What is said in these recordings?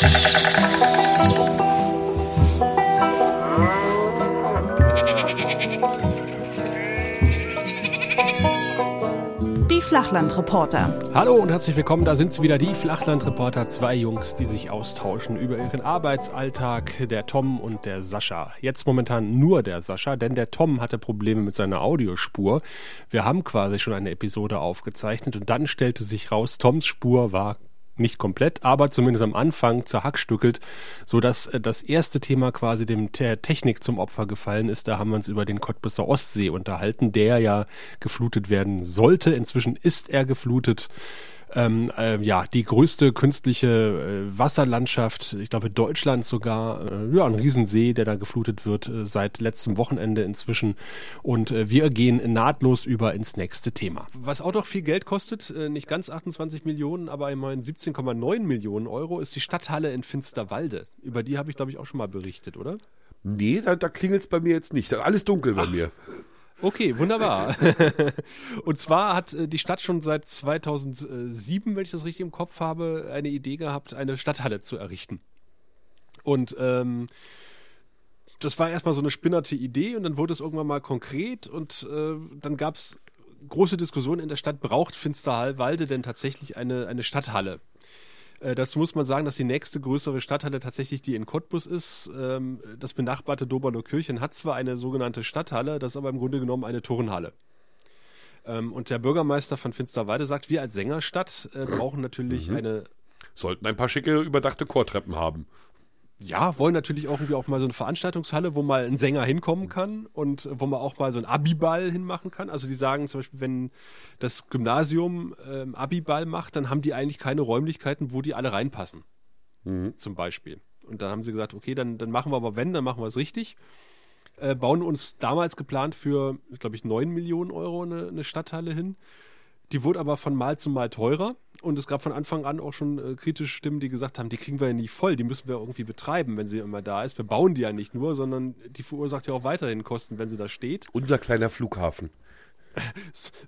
Die Flachlandreporter. Hallo und herzlich willkommen, da sind sie wieder, die Flachlandreporter, zwei Jungs, die sich austauschen über ihren Arbeitsalltag, der Tom und der Sascha. Jetzt momentan nur der Sascha, denn der Tom hatte Probleme mit seiner Audiospur. Wir haben quasi schon eine Episode aufgezeichnet und dann stellte sich raus, Toms Spur war nicht komplett, aber zumindest am Anfang zerhackstückelt, so dass äh, das erste Thema quasi dem der Technik zum Opfer gefallen ist. Da haben wir uns über den Cottbusser Ostsee unterhalten, der ja geflutet werden sollte. Inzwischen ist er geflutet ähm, äh, ja, die größte künstliche äh, Wasserlandschaft, ich glaube Deutschland sogar, äh, ja, ein Riesensee, der da geflutet wird äh, seit letztem Wochenende inzwischen. Und äh, wir gehen nahtlos über ins nächste Thema. Was auch noch viel Geld kostet, äh, nicht ganz 28 Millionen, aber immerhin 17,9 Millionen Euro, ist die Stadthalle in Finsterwalde. Über die habe ich, glaube ich, auch schon mal berichtet, oder? Nee, da, da klingelt es bei mir jetzt nicht. Da ist alles dunkel bei Ach. mir. Okay, wunderbar. und zwar hat äh, die Stadt schon seit 2007, wenn ich das richtig im Kopf habe, eine Idee gehabt, eine Stadthalle zu errichten. Und ähm, das war erstmal so eine spinnerte Idee und dann wurde es irgendwann mal konkret und äh, dann gab es große Diskussionen in der Stadt, braucht Finsterwalde denn tatsächlich eine, eine Stadthalle? Äh, dazu muss man sagen, dass die nächste größere Stadthalle tatsächlich die in Cottbus ist. Ähm, das benachbarte Doberner Kirchen hat zwar eine sogenannte Stadthalle, das ist aber im Grunde genommen eine Turnhalle. Ähm, und der Bürgermeister von Finsterwalde sagt, wir als Sängerstadt äh, brauchen natürlich Mhm. eine Sollten ein paar schicke, überdachte Chortreppen haben. Ja, wollen natürlich auch irgendwie auch mal so eine Veranstaltungshalle, wo mal ein Sänger hinkommen kann und wo man auch mal so einen Abiball hinmachen kann. Also die sagen zum Beispiel, wenn das Gymnasium ähm, Abiball macht, dann haben die eigentlich keine Räumlichkeiten, wo die alle reinpassen. Mhm. Zum Beispiel. Und dann haben sie gesagt, okay, dann, dann machen wir aber wenn, dann machen wir es richtig. Äh, bauen uns damals geplant für, glaube ich, 9 Millionen Euro eine, eine Stadthalle hin. Die wurde aber von Mal zu Mal teurer. Und es gab von Anfang an auch schon äh, kritische Stimmen, die gesagt haben, die kriegen wir ja nicht voll, die müssen wir irgendwie betreiben, wenn sie immer da ist. Wir bauen die ja nicht nur, sondern die verursacht ja auch weiterhin Kosten, wenn sie da steht. Unser kleiner Flughafen.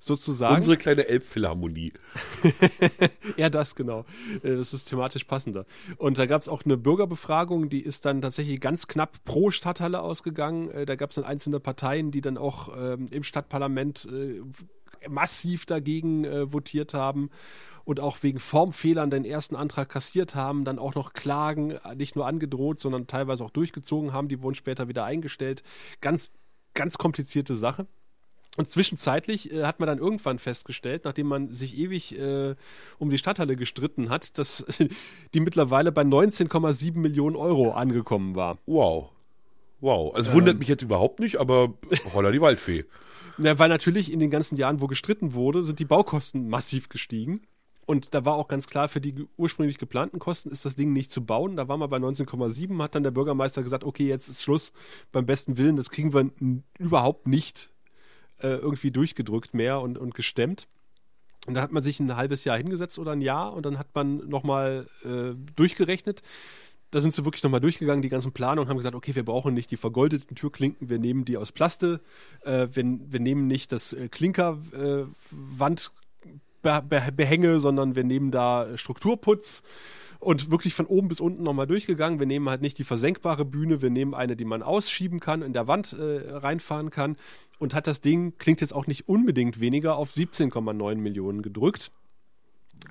Sozusagen. Unsere kleine Elbphilharmonie. Ja, das genau. Äh, Das ist thematisch passender. Und da gab es auch eine Bürgerbefragung, die ist dann tatsächlich ganz knapp pro Stadthalle ausgegangen. Äh, Da gab es dann einzelne Parteien, die dann auch ähm, im Stadtparlament äh, massiv dagegen äh, votiert haben und auch wegen Formfehlern den ersten Antrag kassiert haben, dann auch noch Klagen äh, nicht nur angedroht, sondern teilweise auch durchgezogen haben. Die wurden später wieder eingestellt. Ganz, ganz komplizierte Sache. Und zwischenzeitlich äh, hat man dann irgendwann festgestellt, nachdem man sich ewig äh, um die Stadthalle gestritten hat, dass die mittlerweile bei 19,7 Millionen Euro angekommen war. Wow. Wow. Es Ähm. wundert mich jetzt überhaupt nicht, aber holla die Waldfee. Ja, weil natürlich in den ganzen Jahren, wo gestritten wurde, sind die Baukosten massiv gestiegen. Und da war auch ganz klar, für die ursprünglich geplanten Kosten ist das Ding nicht zu bauen. Da war man bei 19,7, hat dann der Bürgermeister gesagt, okay, jetzt ist Schluss. Beim besten Willen, das kriegen wir überhaupt nicht äh, irgendwie durchgedrückt mehr und, und gestemmt. Und da hat man sich ein halbes Jahr hingesetzt oder ein Jahr und dann hat man nochmal äh, durchgerechnet. Da sind sie wirklich nochmal durchgegangen, die ganzen Planungen, haben gesagt, okay, wir brauchen nicht die vergoldeten Türklinken, wir nehmen die aus Plaste, äh, wir, wir nehmen nicht das äh, Klinkerwandbehänge, sondern wir nehmen da Strukturputz und wirklich von oben bis unten nochmal durchgegangen. Wir nehmen halt nicht die versenkbare Bühne, wir nehmen eine, die man ausschieben kann, in der Wand äh, reinfahren kann und hat das Ding, klingt jetzt auch nicht unbedingt weniger, auf 17,9 Millionen gedrückt.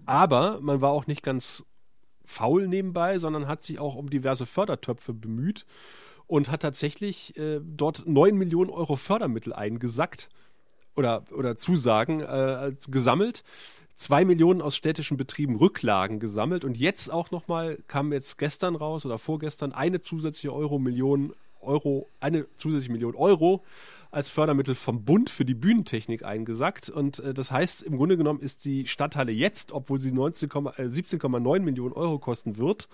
Aber man war auch nicht ganz faul nebenbei, sondern hat sich auch um diverse Fördertöpfe bemüht und hat tatsächlich äh, dort 9 Millionen Euro Fördermittel eingesackt oder, oder Zusagen äh, gesammelt. 2 Millionen aus städtischen Betrieben Rücklagen gesammelt und jetzt auch nochmal kam jetzt gestern raus oder vorgestern eine zusätzliche Euro Million Euro, eine zusätzliche Million Euro als Fördermittel vom Bund für die Bühnentechnik eingesackt. Und äh, das heißt, im Grunde genommen ist die Stadthalle jetzt, obwohl sie 19, äh, 17,9 Millionen Euro kosten wird,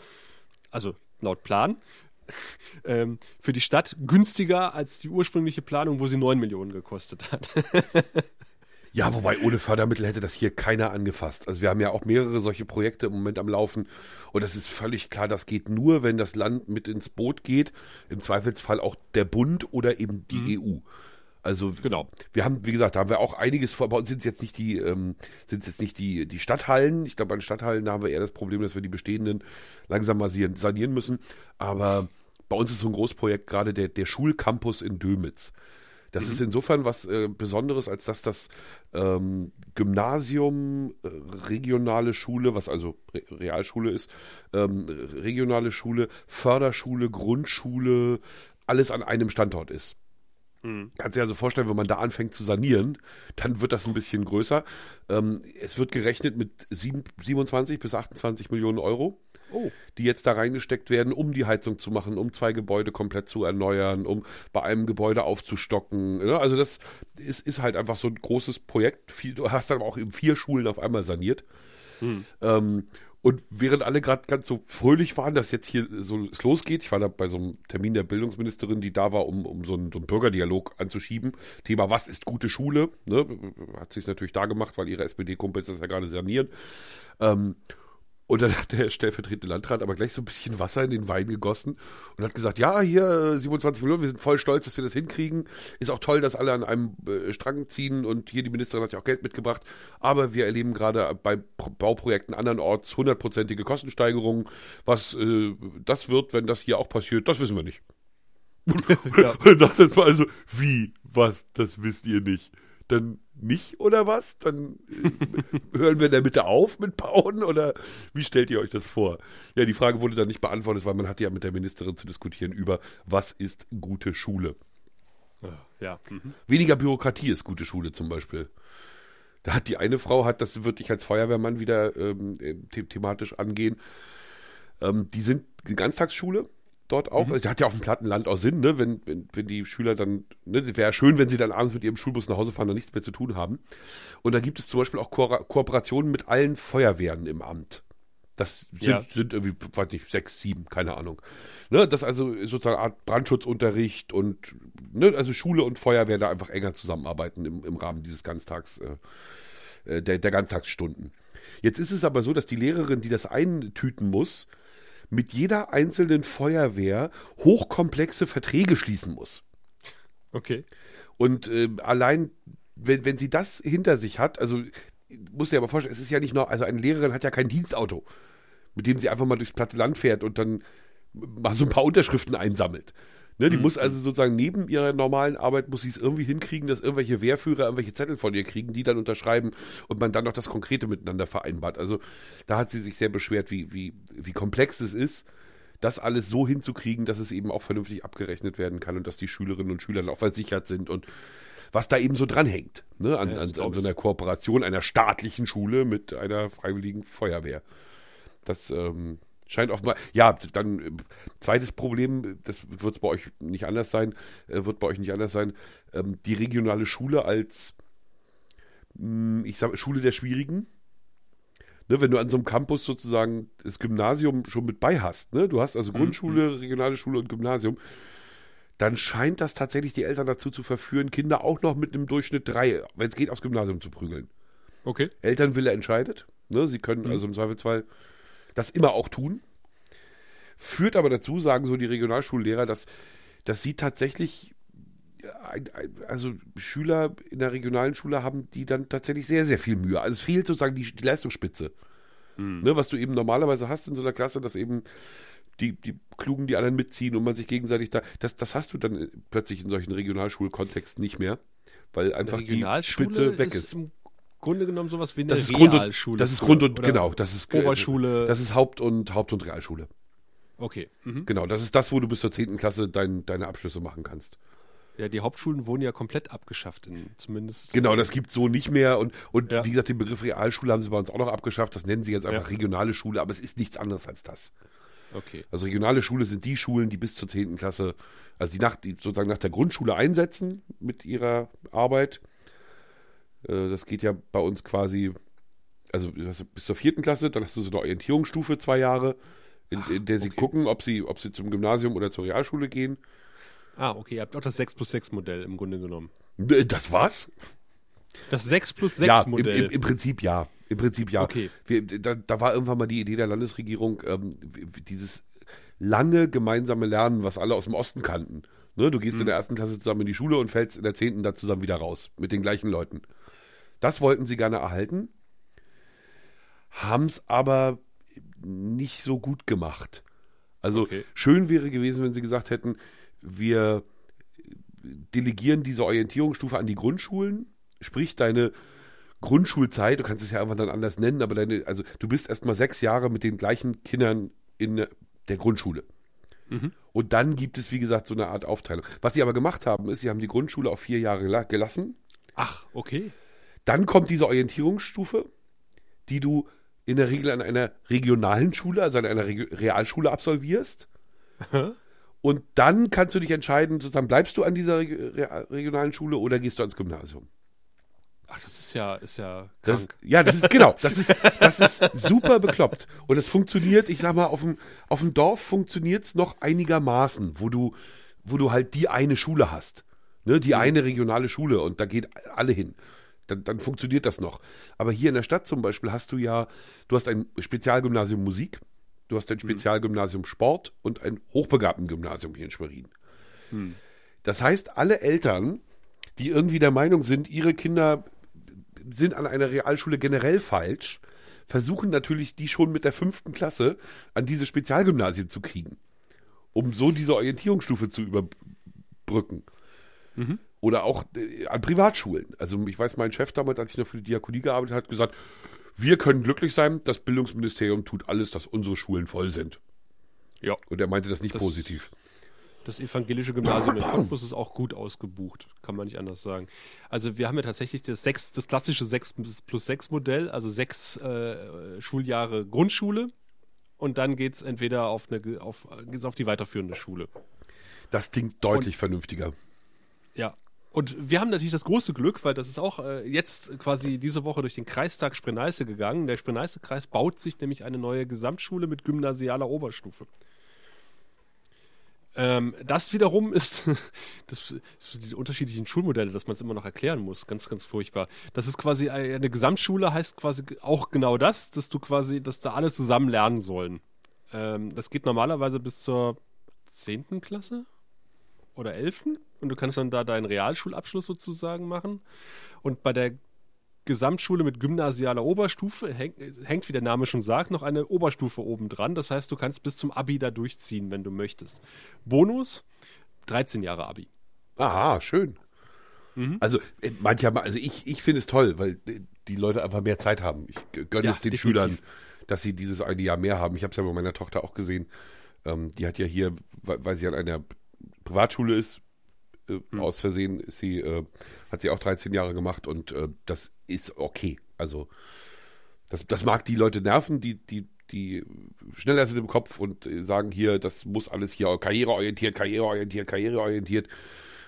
also laut Plan, ähm, für die Stadt günstiger als die ursprüngliche Planung, wo sie 9 Millionen gekostet hat. Ja, wobei ohne Fördermittel hätte das hier keiner angefasst. Also wir haben ja auch mehrere solche Projekte im Moment am Laufen. Und das ist völlig klar, das geht nur, wenn das Land mit ins Boot geht. Im Zweifelsfall auch der Bund oder eben die EU. Also Genau. wir haben, wie gesagt, da haben wir auch einiges vor. Bei uns sind es jetzt nicht die, ähm, sind jetzt nicht die, die Stadthallen. Ich glaube, bei den Stadthallen haben wir eher das Problem, dass wir die bestehenden langsam mal sanieren- sanieren müssen. Aber bei uns ist so ein Großprojekt gerade der, der Schulcampus in Dömitz. Das ist insofern was äh, Besonderes, als dass das ähm, Gymnasium, äh, regionale Schule, was also Re Realschule ist, ähm, regionale Schule, Förderschule, Grundschule, alles an einem Standort ist. Kannst dir also vorstellen, wenn man da anfängt zu sanieren, dann wird das ein bisschen größer. Ähm, es wird gerechnet mit sieben, 27 bis 28 Millionen Euro, Oh. die jetzt da reingesteckt werden, um die Heizung zu machen, um zwei Gebäude komplett zu erneuern, um bei einem Gebäude aufzustocken. ne? Also das ist, ist halt einfach so ein großes Projekt. Viel- Du hast dann auch eben vier Schulen auf einmal saniert. Ähm, und während alle gerade ganz so fröhlich waren, dass jetzt hier so es losgeht, ich war da bei so einem Termin der Bildungsministerin, die da war, um, um so, einen, so einen Bürgerdialog anzuschieben. Thema, was ist gute Schule? Ne? Hat sie es natürlich da gemacht, weil ihre SPD-Kumpels das ja gerade sanieren. Ähm, und dann hat der stellvertretende Landrat aber gleich so ein bisschen Wasser in den Wein gegossen und hat gesagt, ja, hier äh, 27 Millionen, wir sind voll stolz, dass wir das hinkriegen. Ist auch toll, dass alle an einem äh, Strang ziehen und hier die Ministerin hat ja auch Geld mitgebracht. Aber wir erleben gerade bei Pro Bauprojekten andernorts hundertprozentige Kostensteigerungen. Was äh, das wird, wenn das hier auch passiert, das wissen wir nicht. Ja. Sagst du jetzt mal also, wie, was, das wisst ihr nicht. Dann nicht oder was? Dann äh, hören wir in der Mitte auf mit Bauen oder wie stellt ihr euch das vor? Ja, die Frage wurde dann nicht beantwortet, weil man hatte ja mit der Ministerin zu diskutieren über, was ist gute Schule. Ja. Mhm. Weniger Bürokratie ist gute Schule zum Beispiel. Da hat die eine Frau, hat das würde ich als Feuerwehrmann wieder ähm, äh, the thematisch angehen. Ähm, die sind eine Ganztagsschule dort auch. Also, hat ja auf dem platten Land auch Sinn, ne? wenn, wenn, wenn die Schüler dann, ne, wäre schön, wenn sie dann abends mit ihrem Schulbus nach Hause fahren und nichts mehr zu tun haben. Und da gibt es zum Beispiel auch Ko Kooperationen mit allen Feuerwehren im Amt. Das sind, Ja. sind irgendwie, weiß nicht, sechs, sieben, keine Ahnung. Ne, das also sozusagen eine Art Brandschutzunterricht und ne, also Schule und Feuerwehr da einfach enger zusammenarbeiten im, im Rahmen dieses Ganztags, äh, äh, der, der Ganztagsstunden. Jetzt ist es aber so, dass die Lehrerin, die das eintüten muss, mit jeder einzelnen Feuerwehr hochkomplexe Verträge schließen muss. Okay. Und äh, allein, wenn, wenn sie das hinter sich hat, also muss dir aber vorstellen, es ist ja nicht nur, also eine Lehrerin hat ja kein Dienstauto, mit dem sie einfach mal durchs platte Land fährt und dann mal so ein paar Unterschriften einsammelt. Ne, die muss also sozusagen neben ihrer normalen Arbeit, muss sie es irgendwie hinkriegen, dass irgendwelche Wehrführer irgendwelche Zettel von ihr kriegen, die dann unterschreiben und man dann noch das Konkrete miteinander vereinbart. Also da hat sie sich sehr beschwert, wie, wie, wie komplex es ist, das alles so hinzukriegen, dass es eben auch vernünftig abgerechnet werden kann und dass die Schülerinnen und Schüler dann auch versichert sind und was da eben so dranhängt, ne, an, Ja, an, an so einer Kooperation einer staatlichen Schule mit einer freiwilligen Feuerwehr. Das ähm, scheint offenbar. Ja, dann äh, zweites Problem, das wird bei euch nicht anders sein, äh, wird bei euch nicht anders sein. Ähm, die regionale Schule als, mh, ich sag Schule der Schwierigen. Ne, wenn du an so einem Campus sozusagen das Gymnasium schon mit bei hast, ne? Du hast also Grundschule, regionale Schule und Gymnasium, dann scheint das tatsächlich die Eltern dazu zu verführen, Kinder auch noch mit einem Durchschnitt drei, wenn es geht, aufs Gymnasium zu prügeln. Okay. Elternwille entscheidet. Ne? Sie können also im Zweifelsfall das immer auch tun. Führt aber dazu, sagen so die Regionalschullehrer, dass, dass sie tatsächlich, ein, ein, also Schüler in der regionalen Schule haben, die dann tatsächlich sehr, sehr viel Mühe. Also es fehlt sozusagen die, die Leistungsspitze. Ne, was du eben normalerweise hast in so einer Klasse, dass eben die, die Klugen die anderen mitziehen und man sich gegenseitig da, das, das hast du dann plötzlich in solchen Regionalschulkontexten nicht mehr, weil einfach die Spitze weg ist ist. im Grunde genommen sowas wie eine Das ist Grund und, Realschule. das ist Grund und genau, das ist äh, Oberschule. Das ist Haupt- und Haupt- und Realschule. Okay. Mhm. Genau, das ist das, wo du bis zur 10. Klasse dein, deine Abschlüsse machen kannst. Ja, die Hauptschulen wurden ja komplett abgeschafft, in, zumindest. Genau, das gibt so nicht mehr und, und Ja. wie gesagt, den Begriff Realschule haben sie bei uns auch noch abgeschafft. Das nennen sie jetzt einfach Ja. regionale Schule, aber es ist nichts anderes als das. Okay. Also regionale Schule sind die Schulen, die bis zur 10. Klasse, also die, nach, die sozusagen nach der Grundschule einsetzen mit ihrer Arbeit. Äh, Das geht ja bei uns quasi, also bis zur vierten Klasse, dann hast du so eine Orientierungsstufe zwei Jahre, in, in der sie okay. gucken, ob sie, ob sie zum Gymnasium oder zur Realschule gehen. Ah, okay. Ihr habt auch das 6 plus 6 Modell im Grunde genommen. Äh, Das war's? Das 6 plus 6 ja, im, Modell. im, im Prinzip ja. Im Prinzip ja. Okay. Wir, da, da war irgendwann mal die Idee der Landesregierung, ähm, dieses lange gemeinsame Lernen, was alle aus dem Osten kannten. Ne, du gehst in der ersten Klasse zusammen in die Schule und fällst in der zehnten da zusammen wieder raus mit den gleichen Leuten. Das wollten sie gerne erhalten, haben es aber nicht so gut gemacht. Also Okay. schön wäre gewesen, wenn sie gesagt hätten, wir delegieren diese Orientierungsstufe an die Grundschulen, sprich deine Grundschulzeit, du kannst es ja einfach dann anders nennen, aber deine, also du bist erstmal sechs Jahre mit den gleichen Kindern in der Grundschule. Und dann gibt es, wie gesagt, so eine Art Aufteilung. Was sie aber gemacht haben, ist, sie haben die Grundschule auf vier Jahre gela- gelassen. Ach, okay. Dann kommt diese Orientierungsstufe, die du in der Regel an einer regionalen Schule, also an einer Reg Realschule absolvierst. Und dann kannst du dich entscheiden, sozusagen, bleibst du an dieser Re regionalen Schule oder gehst du ans Gymnasium? Ach, das ist ja, ist ja Das, krank. ja, das ist genau, das ist, das ist super bekloppt. Und es funktioniert, ich sag mal, auf dem, auf dem Dorf funktioniert es noch einigermaßen, wo du, wo du halt die eine Schule hast. Ne, die eine regionale Schule und da geht alle hin. Dann, dann funktioniert das noch. Aber hier in der Stadt zum Beispiel hast du ja, du hast ein Spezialgymnasium Musik, du hast ein Spezialgymnasium Sport und ein Hochbegabtengymnasium hier in Schwerin. Das heißt, alle Eltern, die irgendwie der Meinung sind, ihre Kinder sind an einer Realschule generell falsch, versuchen natürlich, die schon mit der fünften Klasse an diese Spezialgymnasien zu kriegen, um so diese Orientierungsstufe zu überbrücken. Oder auch äh, an Privatschulen. Also ich weiß, mein Chef damals, als ich noch für die Diakonie gearbeitet habe, hat gesagt, wir können glücklich sein, das Bildungsministerium tut alles, dass unsere Schulen voll sind. Ja. Und er meinte das nicht Das- positiv. Das evangelische Gymnasium in Cottbus ist auch gut ausgebucht, kann man nicht anders sagen. Also wir haben ja tatsächlich das, sechs, das klassische 6 plus 6 Modell, also sechs äh, Schuljahre Grundschule und dann geht es entweder auf, eine, auf, geht's auf die weiterführende Schule. Das klingt deutlich vernünftiger. Ja. Und wir haben natürlich das große Glück, weil das ist auch äh, jetzt quasi diese Woche durch den Kreistag Sprenneiße gegangen. Der Sprenneiße-Kreis baut sich nämlich eine neue Gesamtschule mit gymnasialer Oberstufe. Ähm, das wiederum ist, das ist diese unterschiedlichen Schulmodelle, dass man es immer noch erklären muss. Ganz, ganz furchtbar. Das ist quasi eine Gesamtschule, heißt quasi auch genau das, dass du quasi, dass da alle zusammen lernen sollen. Ähm, das geht normalerweise bis zur 10. Klasse oder 11. Und du kannst dann da deinen Realschulabschluss sozusagen machen. Und bei der Gesamtschule mit gymnasialer Oberstufe häng, hängt, wie der Name schon sagt, noch eine Oberstufe oben dran. Das heißt, du kannst bis zum Abi da durchziehen, wenn du möchtest. Bonus, 13 Jahre Abi. Aha, schön. Mhm. Also äh, manchmal, also ich, ich finde es toll, weil äh, die Leute einfach mehr Zeit haben. Ich gönne Ja, es den definitiv. Schülern, dass sie dieses eine Jahr mehr haben. Ich habe es ja bei meiner Tochter auch gesehen. Ähm, die hat ja hier, weil, weil sie an einer Privatschule ist, äh, Mhm. aus Versehen ist sie, äh, hat sie auch 13 Jahre gemacht und äh, das ist okay. Also das, das mag die Leute nerven, die, die, die schneller sind im Kopf und äh, sagen hier, das muss alles hier karriereorientiert, karriereorientiert, karriereorientiert.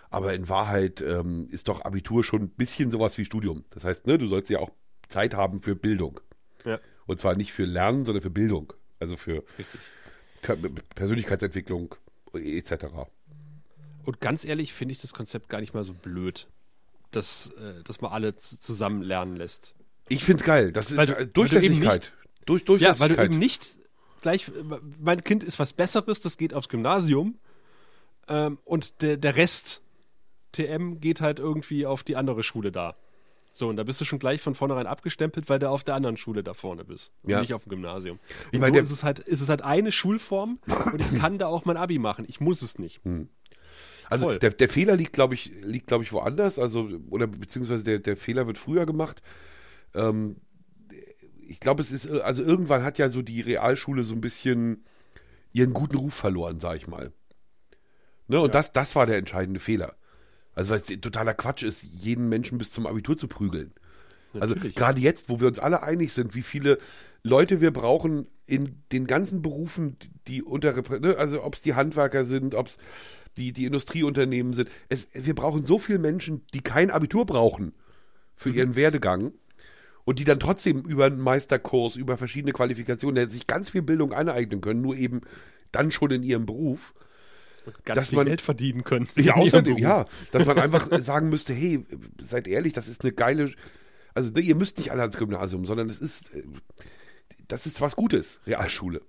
Aber in Wahrheit ähm, ist doch Abitur schon ein bisschen sowas wie Studium. Das heißt, ne, du sollst ja auch Zeit haben für Bildung. Ja, Und zwar nicht für Lernen, sondern für Bildung. Also für richtig. Persönlichkeitsentwicklung etc. Und ganz ehrlich finde ich das Konzept gar nicht mal so blöd, dass, äh, dass man alle zusammen lernen lässt. Ich find's geil. Das ist Weil du- Durchlässigkeit. eben Durch, Ja, weil du Durchlässigkeit. eben nicht gleich, mein Kind ist was Besseres, das geht aufs Gymnasium ähm, und der, der Rest TM geht halt irgendwie auf die andere Schule da. So, und da bist du schon gleich von vornherein abgestempelt, weil du auf der anderen Schule da vorne bist und Ja. nicht auf dem Gymnasium. Ich Und meine, so ist es halt, ist es halt eine Schulform und ich kann da auch mein Abi machen. Ich muss es nicht. Also der, der Fehler liegt, glaube ich, liegt, glaube ich, woanders. Also, oder beziehungsweise der, der Fehler wird früher gemacht. Ähm, ich glaube, es ist, also irgendwann hat ja so die Realschule so ein bisschen ihren guten Ruf verloren, sag ich mal. Ne? Und das, das war der entscheidende Fehler. Also, weil es totaler Quatsch ist, jeden Menschen bis zum Abitur zu prügeln. Also Natürlich. gerade jetzt, wo wir uns alle einig sind, wie viele Leute wir brauchen in den ganzen Berufen, die unter, ne, also ob es die Handwerker sind, ob es die, die Industrieunternehmen sind. Es, wir brauchen so viele Menschen, die kein Abitur brauchen für ihren Werdegang und die dann trotzdem über einen Meisterkurs, über verschiedene Qualifikationen, sich ganz viel Bildung aneignen können, nur eben dann schon in ihrem Beruf. Ganz dass viel man- Geld verdienen können. Ja, außerdem, ja, dass man einfach sagen müsste, hey, seid ehrlich, das ist eine geile, also ne, ihr müsst nicht alle ans Gymnasium, sondern es ist, äh, das ist was Gutes, Realschule.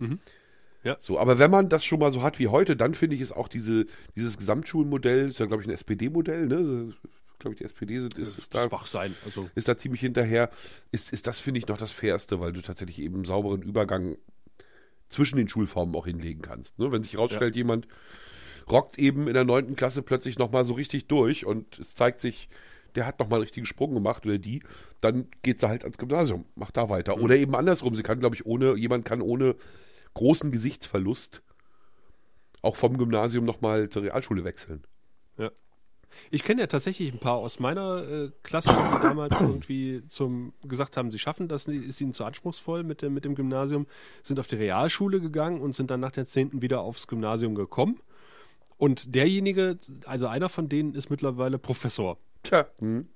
Ja. So, aber wenn man das schon mal so hat wie heute, dann finde ich es auch diese, dieses Gesamtschulmodell, ist ja, glaube ich, ein SPD-Modell, ne? So, glaube ich, die SPD sind, ist, ist da sein. Also, ist da ziemlich hinterher. Ist, ist das, finde ich, noch das Fairste, weil du tatsächlich eben einen sauberen Übergang zwischen den Schulformen auch hinlegen kannst. Ne? Wenn sich herausstellt, jemand rockt eben in der neunten Klasse plötzlich nochmal so richtig durch und es zeigt sich, der hat nochmal einen richtigen Sprung gemacht oder die, dann geht sie halt ans Gymnasium, macht da weiter. Oder eben andersrum, sie kann, glaube ich, ohne, jemand kann ohne großen Gesichtsverlust auch vom Gymnasium nochmal zur Realschule wechseln. ja. Ich kenne ja tatsächlich ein paar aus meiner äh, Klasse, die damals irgendwie zum gesagt haben, sie schaffen das, ist ihnen zu anspruchsvoll mit dem, mit dem Gymnasium, sind auf die Realschule gegangen und sind dann nach der 10. wieder aufs Gymnasium gekommen. Und derjenige, also einer von denen ist mittlerweile Professor. Tja, hm.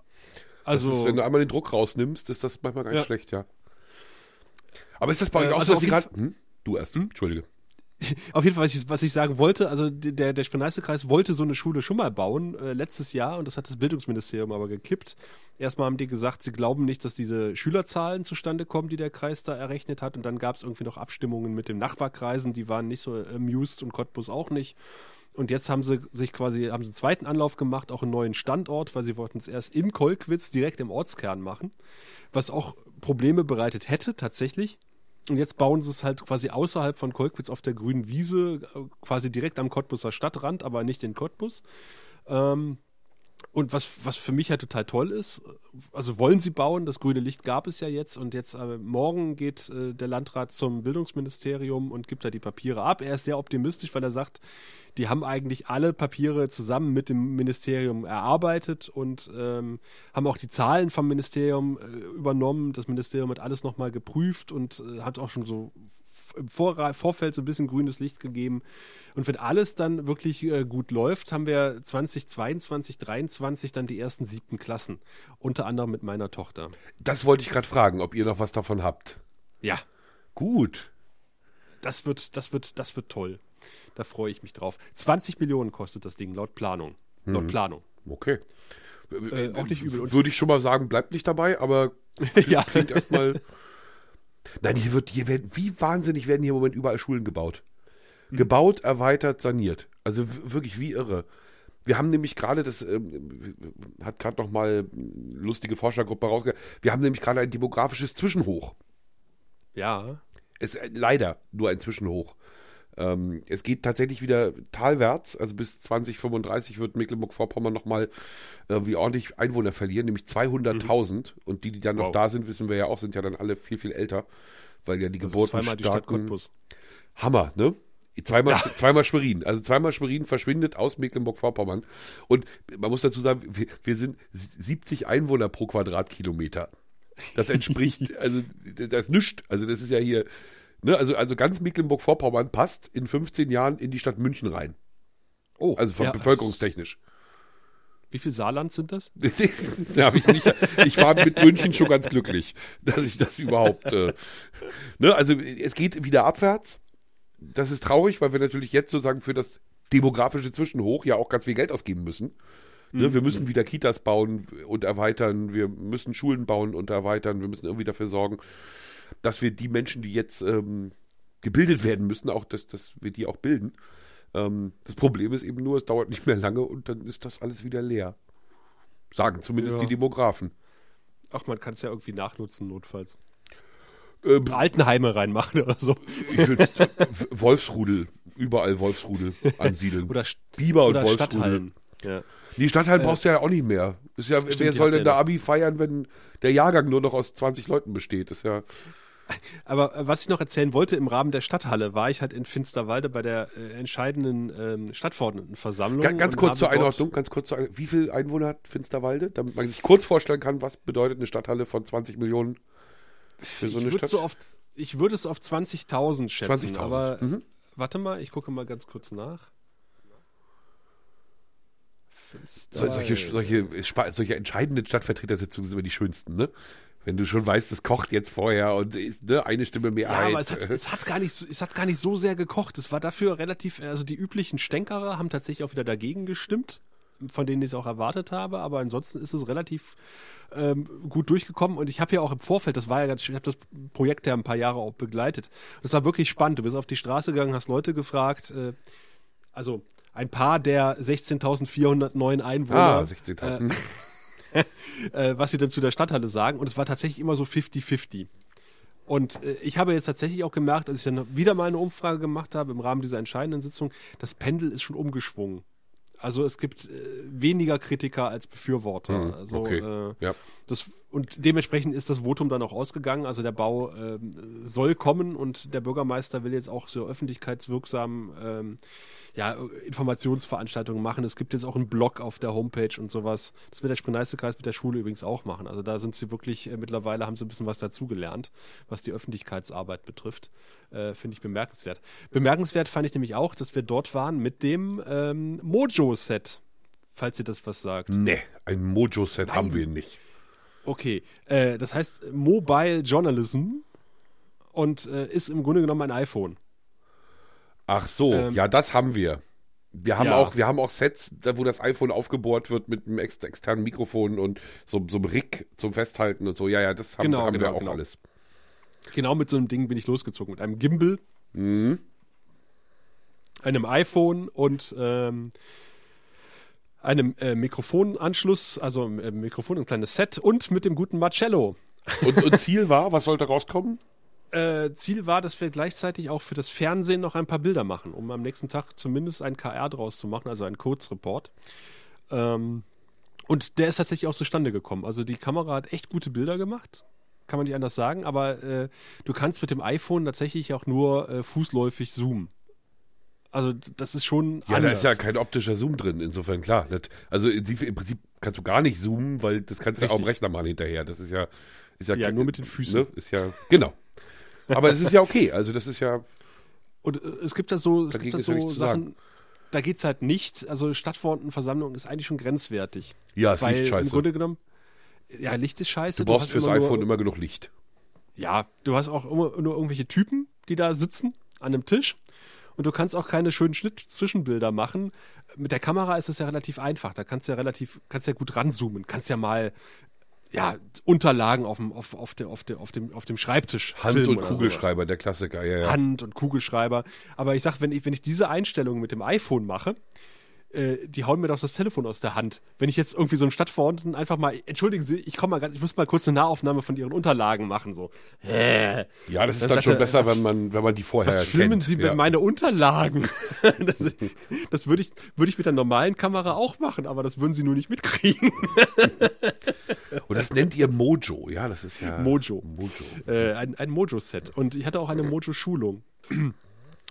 Also, ist, wenn du einmal den Druck rausnimmst, ist das manchmal nicht Ja. schlecht, ja. Aber ist das bei Äh, euch auch also so, dass jeden gerade. Hm? Du erst, Entschuldige. Auf jeden Fall, was ich, was ich sagen wollte, also der, der Spreneiste-Kreis wollte so eine Schule schon mal bauen, äh, letztes Jahr, und das hat das Bildungsministerium aber gekippt. Erstmal haben die gesagt, sie glauben nicht, dass diese Schülerzahlen zustande kommen, die der Kreis da errechnet hat. Und dann gab es irgendwie noch Abstimmungen mit den Nachbarkreisen, die waren nicht so amused und Cottbus auch nicht. Und jetzt haben sie sich quasi, haben sie einen zweiten Anlauf gemacht, auch einen neuen Standort, weil sie wollten es erst in Kolkwitz direkt im Ortskern machen, was auch Probleme bereitet hätte, tatsächlich. Und jetzt bauen sie es halt quasi außerhalb von Kolkwitz auf der grünen Wiese, äh, quasi direkt am Cottbuser Stadtrand, aber nicht in Cottbus. Ähm, und was, was für mich ja total toll ist, also wollen sie bauen, das grüne Licht gab es ja jetzt und jetzt äh, morgen geht äh, der Landrat zum Bildungsministerium und gibt da die Papiere ab. Er ist sehr optimistisch, weil er sagt, die haben eigentlich alle Papiere zusammen mit dem Ministerium erarbeitet und ähm, haben auch die Zahlen vom Ministerium äh, übernommen. Das Ministerium hat alles nochmal geprüft und äh, hat auch schon so im Vor Vorfeld so ein bisschen grünes Licht gegeben. Und wenn alles dann wirklich äh, gut läuft, haben wir 2022, 2023 dann die ersten siebten Klassen. Unter anderem mit meiner Tochter. Das wollte ich gerade fragen, ob ihr noch was davon habt. Ja, Gut. das wird, das wird, das wird toll. Da freue ich mich drauf. 20 Millionen kostet das Ding, laut Planung. Laut Planung. Okay. Äh, auch nicht übel. Würde ich schon mal sagen, bleibt nicht dabei, aber ja. klingt erstmal. Nein, hier wird, hier werden, wie wahnsinnig werden hier im Moment überall Schulen gebaut. Gebaut, erweitert, saniert. Also wirklich wie irre. Wir haben nämlich gerade, das ähm, hat gerade noch mal eine lustige Forschergruppe rausgegeben, wir haben nämlich gerade ein demografisches Zwischenhoch. ja. Es ist leider nur ein Zwischenhoch. Ähm, es geht tatsächlich wieder talwärts, also bis 2035 wird Mecklenburg-Vorpommern nochmal irgendwie ordentlich Einwohner verlieren, nämlich 200.000. Und die, die dann noch Wow. da sind, wissen wir ja auch, sind ja dann alle viel, viel älter, weil ja die Das ist Geburten zweimal die Stadt starten. Cottbus. Hammer, ne? Zweimal, zweimal Schwerin. Also zweimal Schwerin verschwindet aus Mecklenburg-Vorpommern. Und man muss dazu sagen, wir, wir sind 70 Einwohner pro Quadratkilometer. Das entspricht, also das ist nichts. Also das ist ja hier, ne, also, also ganz Mecklenburg-Vorpommern passt in 15 Jahren in die Stadt München rein. Oh, Also von ja. bevölkerungstechnisch. Wie viel Saarland sind das? da hab ich nicht. Ich war mit München schon ganz glücklich, dass ich das überhaupt. Äh, ne, also es geht wieder abwärts. Das ist traurig, weil wir natürlich jetzt sozusagen für das demografische Zwischenhoch ja auch ganz viel Geld ausgeben müssen. Ne, wir müssen wieder Kitas bauen und erweitern, wir müssen Schulen bauen und erweitern, wir müssen irgendwie dafür sorgen, dass wir die Menschen, die jetzt ähm, gebildet werden müssen, auch dass, dass wir die auch bilden. Ähm, das Problem ist eben nur, es dauert nicht mehr lange und dann ist das alles wieder leer. Sagen zumindest Ja. die Demografen. Ach, man kann es ja irgendwie nachnutzen, notfalls. Ähm, Altenheime reinmachen oder so. ich würd, W- Wolfsrudel, überall Wolfsrudel ansiedeln. Oder, St- Biber und oder Wolfsrudel. Stadthallen. Ja. Die Stadthallen brauchst du ja auch nicht mehr. Ist ja, wer die soll denn da. Abi feiern, wenn der Jahrgang nur noch aus 20 Leuten besteht? Ist ja. Aber äh, was ich noch erzählen wollte, im Rahmen der Stadthalle war ich halt in Finsterwalde bei der äh, entscheidenden ähm, Stadtverordnetenversammlung. Ganz, ganz kurz zur Einordnung, ganz kurz zur Einordnung. Wie viele Einwohner hat Finsterwalde? Damit man sich kurz vorstellen kann, was bedeutet eine Stadthalle von 20 Millionen für so ich eine würde Stadt? so auf, ich würde es auf 20.000 schätzen. 20.000, Aber mhm. warte mal, ich gucke mal ganz kurz nach. So, solche, solche, solche entscheidenden Stadtvertretersitzungen sind immer die schönsten, ne? Wenn du schon weißt, es kocht jetzt vorher und ist ne, eine Stimme Ja, Mehrheit. aber es hat, es, hat gar nicht, so- es hat gar nicht so sehr gekocht. Es war dafür relativ, also die üblichen Stänkerer haben tatsächlich auch wieder dagegen gestimmt. von denen ich es auch erwartet habe, aber ansonsten ist es relativ ähm, gut durchgekommen und ich habe ja auch im Vorfeld, das war ja ganz, ich habe das Projekt ja ein paar Jahre auch begleitet. Das war wirklich spannend. Du bist auf die Straße gegangen, hast Leute gefragt, äh, also ein paar der 16.409 Einwohner. Ah, 16.000. Äh, äh, was sie denn zu der Stadthalle sagen und es war tatsächlich immer so 50-50. Und äh, ich habe jetzt tatsächlich auch gemerkt, als ich dann wieder mal eine Umfrage gemacht habe im Rahmen dieser entscheidenden Sitzung, das Pendel ist schon umgeschwungen. Also es gibt äh, weniger Kritiker als Befürworter. Hm, also, okay. äh, Ja. das, und dementsprechend ist das Votum dann auch ausgegangen. Also der Bau ähm, soll kommen und der Bürgermeister will jetzt auch so öffentlichkeitswirksam ähm, ja, Informationsveranstaltungen machen. Es gibt jetzt auch einen Blog auf der Homepage und sowas. Das wird der Spree-Neiße-Kreis mit der Schule übrigens auch machen. Also da sind sie wirklich, äh, mittlerweile haben sie ein bisschen was dazugelernt, was die Öffentlichkeitsarbeit betrifft. Äh, Finde ich bemerkenswert. Bemerkenswert fand ich nämlich auch, dass wir dort waren mit dem ähm, Mojo-Set. Falls ihr das was sagt. Nee, ein Mojo-Set haben wir nicht. Okay, äh, das heißt Mobile Journalism und äh, ist im Grunde genommen ein iPhone. Ach so, Ähm, ja, das haben wir. Wir haben ja. auch, wir haben auch Sets, wo das iPhone aufgebohrt wird mit einem ex externen Mikrofon und so, so einem Rig zum Festhalten und so. Ja, ja, das haben, Genau, haben wir genau, auch genau. alles. Genau mit so einem Ding bin ich losgezogen. Mit einem Gimbal, Mhm. einem iPhone und ähm, einem äh, Mikrofonanschluss, also äh, Mikrofon, ein kleines Set und mit dem guten Marcello. Und, und Ziel war, was sollte rauskommen? Äh, Ziel war, dass wir gleichzeitig auch für das Fernsehen noch ein paar Bilder machen, um am nächsten Tag zumindest ein KR draus zu machen, also einen Kurzreport. Ähm, und der ist tatsächlich auch zustande gekommen. Also die Kamera hat echt gute Bilder gemacht, kann man nicht anders sagen, aber äh, du kannst mit dem iPhone tatsächlich auch nur äh, fußläufig zoomen. Also das ist schon Ja, da anders. ist ja kein optischer Zoom drin, insofern klar. Das, also im Prinzip kannst du gar nicht zoomen, weil das kannst du ja auch im. Rechner machen hinterher. Das ist ja, ist ja, Ja, kein- nur mit den Füßen. Ne? Ist ja, genau. Aber es ist ja okay. Also das ist ja, Und äh, es gibt da so, es gibt da ist ja so sagen. Sachen, da geht's halt nicht. Also Stadtverordnetenversammlung ist eigentlich schon grenzwertig. ja, es weil im scheiße. Grunde genommen, ja, Licht ist scheiße. Du brauchst hast fürs immer nur- iPhone immer genug Licht. Ja, du hast auch immer nur irgendwelche Typen, die da sitzen an einem Tisch. Und du kannst auch keine schönen Schnitt-Zwischenbilder machen. Mit der Kamera ist es ja relativ einfach. Da kannst du ja relativ, kannst ja gut ranzoomen. Kannst ja mal, ja, Unterlagen auf dem, auf, auf, der, auf, der, auf, dem, auf dem Schreibtisch Hand filmen und oder sowas. Kugelschreiber, der Klassiker, ja, ja. Hand und Kugelschreiber. Aber ich sag, wenn ich, wenn ich diese Einstellung mit dem iPhone mache, äh, die hauen mir doch das Telefon aus der Hand. Wenn ich jetzt irgendwie so einem Stadtverordneten einfach mal, entschuldigen Sie, ich komme mal ganz, ich muss mal kurz eine Nahaufnahme von Ihren Unterlagen machen, so. Hä? Ja, das ist dann sagt schon er, besser, was- wenn man, wenn man die vorher Was filmen kennt. Sie ja. meine Unterlagen? das das würde ich, würde ich mit der normalen Kamera auch machen, aber das würden Sie nur nicht mitkriegen. Und das nennt ihr Mojo, ja, das ist ja. Mojo. Mojo. äh, ein, ein Mojo-Set. Und ich hatte auch eine Mojo-Schulung.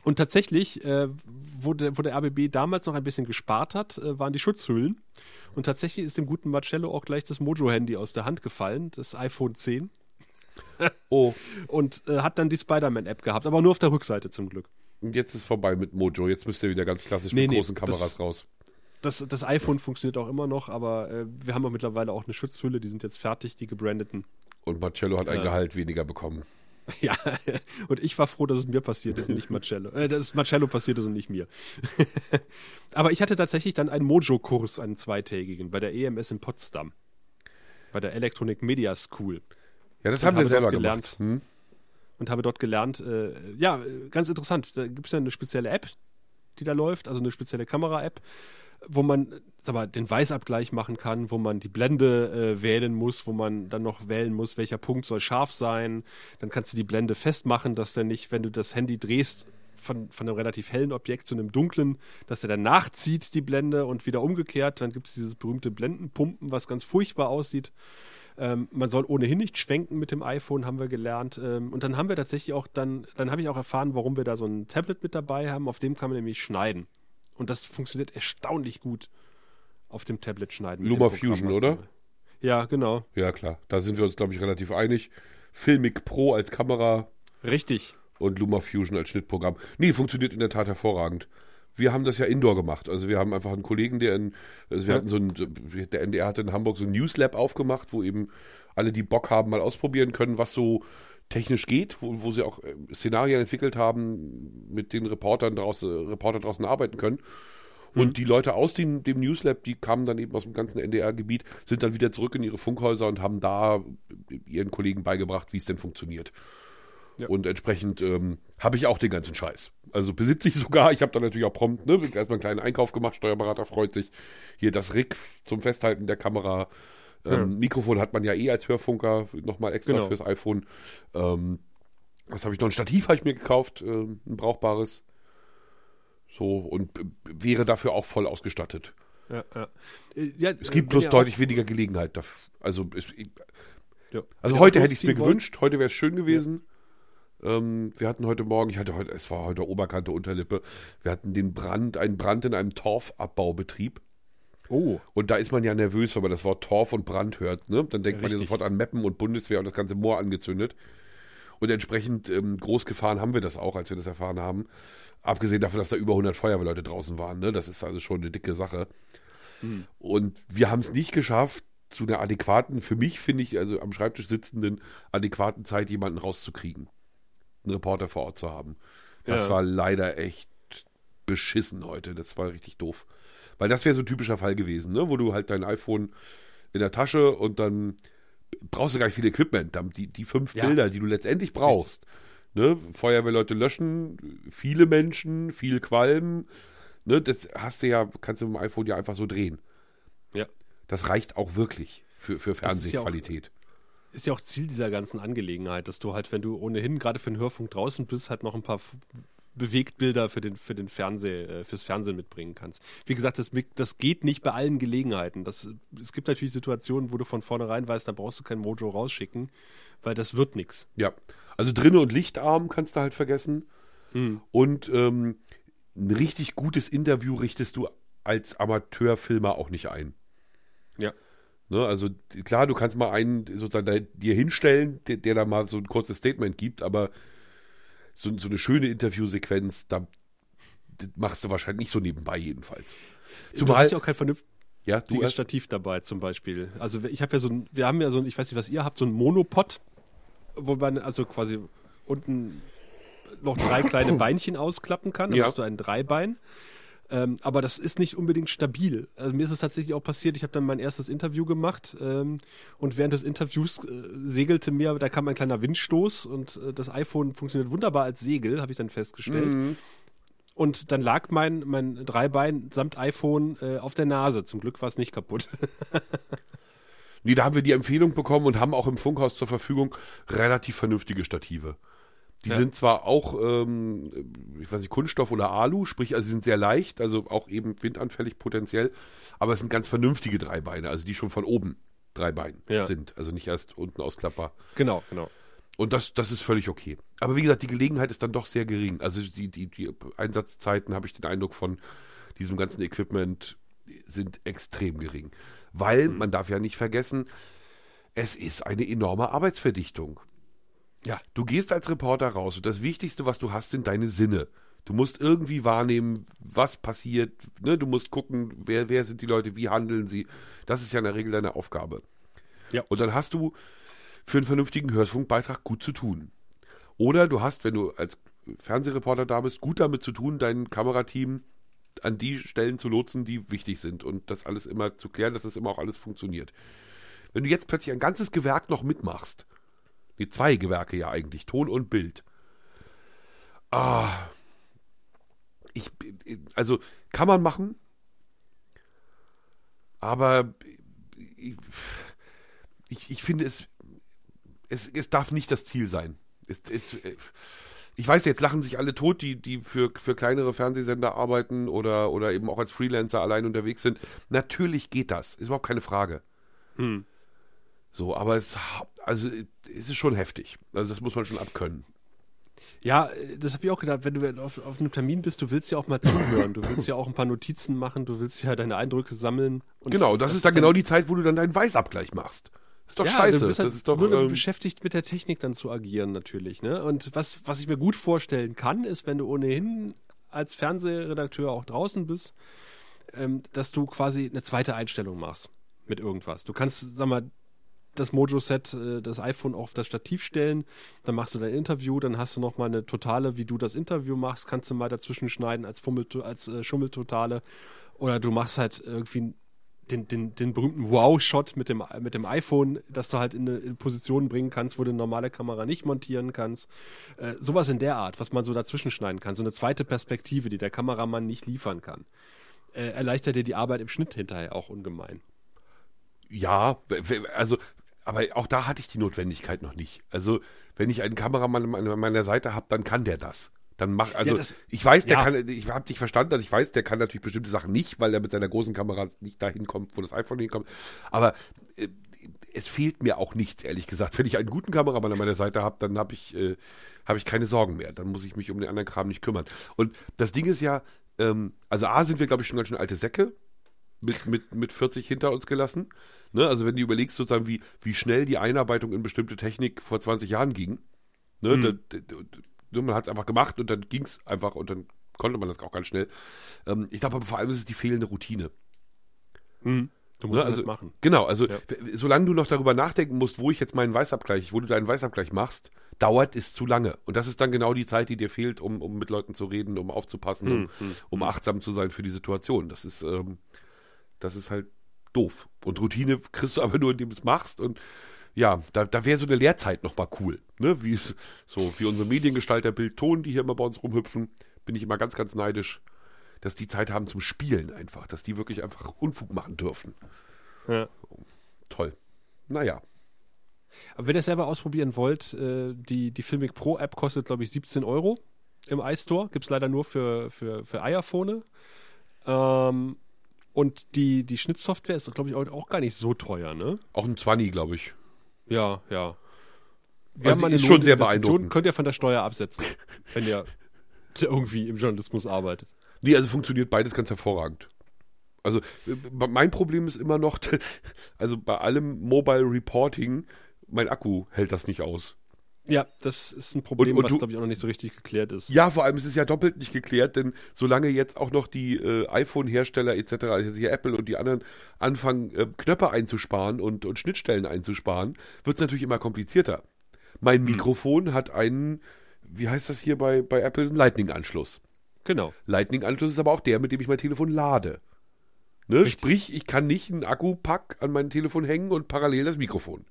Und tatsächlich, äh, wo, der, wo der RBB damals noch ein bisschen gespart hat, äh, waren die Schutzhüllen. Und tatsächlich ist dem guten Marcello auch gleich das Mojo-Handy aus der Hand gefallen, das iPhone 10. Oh, Und äh, hat dann die Spider-Man-App gehabt, aber nur auf der Rückseite zum Glück. und jetzt ist vorbei mit Mojo. Jetzt müsst ihr wieder ganz klassisch Nee, mit nee, großen das- Kameras raus. Das, das iPhone funktioniert auch immer noch, aber äh, wir haben auch mittlerweile auch eine Schutzhülle, die sind jetzt fertig, die gebrandeten. Und Marcello hat ein Ja. Gehalt weniger bekommen. Ja, und ich war froh, dass es mir passiert ist und nicht Marcello. Äh, dass es Marcello passiert ist und nicht mir. Aber ich hatte tatsächlich dann einen Mojo-Kurs, einen zweitägigen, bei der EMS in Potsdam. Bei der Electronic Media School. Ja, das Und haben wir selber gelernt. Hm? Und habe dort gelernt, äh, ja, ganz interessant. Da gibt es ja eine spezielle App, die da läuft, also eine spezielle Kamera-App, wo man sag mal, den Weißabgleich machen kann, wo man die Blende äh, wählen muss, wo man dann noch wählen muss, welcher Punkt soll scharf sein. Dann kannst du die Blende festmachen, dass der nicht, wenn du das Handy drehst, von, von einem relativ hellen Objekt zu einem dunklen, dass der dann nachzieht, die Blende, und wieder umgekehrt. Dann gibt es dieses berühmte Blendenpumpen, was ganz furchtbar aussieht. Ähm, man soll ohnehin nicht schwenken mit dem iPhone, haben wir gelernt. Ähm, und dann haben wir tatsächlich auch dann, dann habe ich auch erfahren, warum wir da so ein Tablet mit dabei haben. Auf dem kann man nämlich schneiden. Und das funktioniert erstaunlich gut auf dem Tablet schneiden. Luma Fusion, oder? Ja, genau. Ja, klar. Da sind wir uns, glaube ich, relativ einig. Filmic Pro als Kamera Richtig. und Luma Fusion als Schnittprogramm. Nee, funktioniert in der Tat hervorragend. Wir haben das ja indoor gemacht. Also wir haben einfach einen Kollegen, der in, also wir Ja. hatten so ein, der NDR hatte in Hamburg so ein Newslab aufgemacht, wo eben alle, die Bock haben, mal ausprobieren können, was so technisch geht, wo, wo sie auch äh, Szenarien entwickelt haben, mit denen Reportern draußen, Reporter draußen arbeiten können. Und die Leute aus dem, dem Newslab, die kamen dann eben aus dem ganzen NDR-Gebiet, sind dann wieder zurück in ihre Funkhäuser und haben da ihren Kollegen beigebracht, wie es denn funktioniert. Ja. Und entsprechend ähm, habe ich auch den ganzen Scheiß. Also besitze ich sogar. Ich habe dann natürlich auch prompt ne, erstmal einen kleinen Einkauf gemacht. Steuerberater freut sich. Hier das Rig zum Festhalten der Kamera. Ähm, Ja. Mikrofon hat man ja eh als Hörfunker nochmal extra Genau. fürs iPhone. Ähm, was habe ich noch? Ein Stativ habe ich mir gekauft, ähm, ein brauchbares. So, und wäre dafür auch voll ausgestattet. Ja, ja. Äh, ja, Es gibt bloß deutlich weniger Gelegenheit dafür. Also, es, Ja. also heute hätte ich es mir wollt- gewünscht. Heute wäre es schön gewesen. Ähm, wir hatten heute Morgen, ich hatte heute, es war heute Oberkante, Unterlippe. Wir hatten den Brand, einen Brand in einem Torfabbaubetrieb. Oh, Und da ist man ja nervös, wenn man das Wort Torf und Brand hört. Ne? Dann denkt man ja richtig. sofort an Meppen und Bundeswehr und das ganze Moor angezündet. Und entsprechend ähm, groß gefahren haben wir das auch, als wir das erfahren haben. Abgesehen davon, dass da über 100 Feuerwehrleute draußen waren. Ne? Das ist also schon eine dicke Sache. Und wir haben es nicht geschafft, zu einer adäquaten, für mich finde ich, also am Schreibtisch sitzenden, adäquaten Zeit jemanden rauszukriegen. Einen Reporter vor Ort zu haben. Das Ja. war leider echt beschissen heute. Das war richtig doof. Weil das wäre so ein typischer Fall gewesen, ne? wo du halt dein iPhone in der Tasche und dann brauchst du gar nicht viel Equipment. Die, die fünf Ja. Bilder, die du letztendlich brauchst. Ne? Feuerwehrleute löschen, viele Menschen, viel Qualm. Ne? Das hast du ja, kannst du mit dem iPhone ja einfach so drehen. ja. Das reicht auch wirklich für, für Fernsehqualität. Ist ja auch Ziel dieser ganzen Angelegenheit, dass du halt, wenn du ohnehin gerade für den Hörfunk draußen bist, halt noch ein paar Bewegtbilder für den, für den Fernseh, äh, fürs Fernsehen mitbringen kannst. Wie gesagt, das, das geht nicht bei allen Gelegenheiten. Das, es gibt natürlich Situationen, wo du von vornherein weißt, da brauchst du kein Mojo rausschicken, weil das wird nichts. Ja. Also drinnen und Lichtarm kannst du halt vergessen. Hm. Und ähm, ein richtig gutes Interview richtest du als Amateurfilmer auch nicht ein. Ja. Ne, also klar, du kannst mal einen sozusagen da, dir hinstellen, der, der da mal so ein kurzes Statement gibt, aber so, so eine schöne Interviewsequenz, da das machst du wahrscheinlich nicht so nebenbei jedenfalls. du Zumal, hast ja auch kein vernünftiges ja, du hast, Stativ dabei zum Beispiel. Also ich habe ja so ein, wir haben ja so ein, ich weiß nicht, was ihr habt, so ein Monopod, wo man also quasi unten noch drei kleine Beinchen ausklappen kann. Dann Ja. hast du ein Dreibein. Ähm, aber das ist nicht unbedingt stabil. Also mir ist es tatsächlich auch passiert, ich habe dann mein erstes Interview gemacht ähm, und während des Interviews äh, segelte mir, da kam ein kleiner Windstoß und äh, das iPhone funktioniert wunderbar als Segel, habe ich dann festgestellt. Mhm. Und dann lag mein, mein Dreibein samt iPhone äh, auf der Nase. Zum Glück war es nicht kaputt. nee, da haben wir die Empfehlung bekommen und haben auch im Funkhaus zur Verfügung relativ vernünftige Stative. Die Ja. sind zwar auch, ähm, ich weiß nicht, Kunststoff oder Alu, sprich, also sie sind sehr leicht, also auch eben windanfällig potenziell, aber es sind ganz vernünftige Dreibeine, also die schon von oben Dreibein Ja. sind, also nicht erst unten ausklappbar. genau, genau. Und das, das ist völlig okay. Aber wie gesagt, die Gelegenheit ist dann doch sehr gering. Also die, die, die Einsatzzeiten, habe ich den Eindruck von diesem ganzen Equipment, sind extrem gering. Weil, man darf ja nicht vergessen, es ist eine enorme Arbeitsverdichtung. Ja. Du gehst als Reporter raus und das Wichtigste, was du hast, sind deine Sinne. Du musst irgendwie wahrnehmen, was passiert. Ne? Du musst gucken, wer, wer sind die Leute, wie handeln sie. Das ist ja in der Regel deine Aufgabe. Ja. Und dann hast du für einen vernünftigen Hörfunkbeitrag gut zu tun. Oder du hast, wenn du als Fernsehreporter da bist, gut damit zu tun, dein Kamerateam an die Stellen zu lotsen, die wichtig sind und das alles immer zu klären, dass das immer auch alles funktioniert. Wenn du jetzt plötzlich ein ganzes Gewerk noch mitmachst, die zwei Gewerke ja eigentlich, Ton und Bild. Ah. Ich, also kann man machen, aber ich, ich, finde es, es, es darf nicht das Ziel sein. Es, es, ich weiß, jetzt lachen sich alle tot, die, die für, für kleinere Fernsehsender arbeiten oder, oder eben auch als Freelancer allein unterwegs sind. Natürlich geht das, ist überhaupt keine Frage. Hm. So, aber es, also, es ist schon heftig. Also, das muss man schon abkönnen. Ja, das habe ich auch gedacht, wenn du auf, auf einem Termin bist, du willst ja auch mal zuhören, du willst ja auch ein paar Notizen machen, du willst ja deine Eindrücke sammeln. Und genau, das, ist dann genau die Zeit, wo du dann deinen Weißabgleich machst. Ist doch ja, scheiße. Du bist halt das ist doch. nur Ähm, beschäftigt, mit der Technik dann zu agieren, natürlich. Ne? Und was, was ich mir gut vorstellen kann, ist, wenn du ohnehin als Fernsehredakteur auch draußen bist, ähm, dass du quasi eine zweite Einstellung machst mit irgendwas. Du kannst, sag mal, das Mojo-Set, äh, das iPhone auf das Stativ stellen, dann machst du dein Interview, dann hast du noch mal eine Totale, wie du das Interview machst, kannst du mal dazwischen schneiden als, Fummel, als äh, Schummeltotale Oder du machst halt irgendwie den, den, den berühmten Wow-Shot mit dem, mit dem iPhone, dass du halt in eine, in Position bringen kannst, wo du eine normale Kamera nicht montieren kannst. Äh, sowas in der Art, was man so dazwischen schneiden kann. So eine zweite Perspektive, die der Kameramann nicht liefern kann. Äh, erleichtert dir die Arbeit im Schnitt hinterher auch ungemein. Ja, also, aber auch da hatte ich die Notwendigkeit noch nicht. Also, wenn ich einen Kameramann an meiner Seite habe, dann kann der das. Dann mach, also Ja, das- ich weiß, der ja. kann, ich habe dich verstanden, also ich weiß, der kann natürlich bestimmte Sachen nicht, weil er mit seiner großen Kamera nicht dahin kommt, wo das iPhone hinkommt. Aber äh, es fehlt mir auch nichts, ehrlich gesagt. Wenn ich einen guten Kameramann an meiner Seite habe, dann habe ich, äh, habe ich keine Sorgen mehr. Dann muss ich mich um den anderen Kram nicht kümmern. Und das Ding ist ja, ähm, also A sind wir, glaube ich, schon ganz schön alte Säcke mit, mit, mit 40 hinter uns gelassen. Ne? Also wenn du überlegst sozusagen, wie, wie schnell die Einarbeitung in bestimmte Technik vor 20 Jahren ging. Ne? Da, da, da, man hat es einfach gemacht und dann ging es einfach und dann konnte man das auch ganz schnell. Ähm, ich glaube aber vor allem ist es die fehlende Routine. Du musst Ne? es Also, machen. Genau, also Ja. solange du noch darüber nachdenken musst, wo ich jetzt meinen Weißabgleich, wo du deinen Weißabgleich machst, dauert es zu lange. Und das ist dann genau die Zeit, die dir fehlt, um, um mit Leuten zu reden, um aufzupassen, um, Hm, um achtsam zu sein für die Situation. Das ist, ähm, das ist halt doof. Und Routine kriegst du aber nur, indem du es machst. Und ja, da, da wäre so eine Lehrzeit noch mal cool. Ne? Wie, so wie unsere Mediengestalter Bild Ton, die hier immer bei uns rumhüpfen, bin ich immer ganz, ganz neidisch, dass die Zeit haben zum Spielen einfach, dass die wirklich einfach Unfug machen dürfen. Ja. Toll. Naja. Aber wenn ihr es selber ausprobieren wollt, äh, die, die Filmic Pro App kostet, glaube ich, 17 Euro im iStore. Gibt es leider nur für, für, für iPhone. Ähm, und die, die Schnittsoftware ist, glaube ich, auch, gar nicht so teuer, ne? Auch ein 20, glaube ich. Ja, ja. Wir Also mal eine ist schon sehr beeindruckend. Könnt ihr von der Steuer absetzen, wenn ihr irgendwie im Journalismus arbeitet. Nee, also funktioniert beides ganz hervorragend. Also äh, mein Problem ist immer noch, also bei allem Mobile Reporting, mein Akku hält das nicht aus. Ja, das ist ein Problem, Und- und was, glaube ich, auch noch nicht so richtig geklärt ist. Ja, vor allem ist es ja doppelt nicht geklärt, denn solange jetzt auch noch die äh, iPhone-Hersteller etc., also jetzt hier Apple und die anderen anfangen, äh, Knöpfe einzusparen und, und Schnittstellen einzusparen, wird es natürlich immer komplizierter. Mein Mikrofon hat einen, wie heißt das hier bei, bei Apple, einen Lightning-Anschluss. Genau. Lightning-Anschluss ist aber auch der, mit dem ich mein Telefon lade. Ne? Sprich, ich kann nicht einen Akkupack an mein Telefon hängen und parallel das Mikrofon.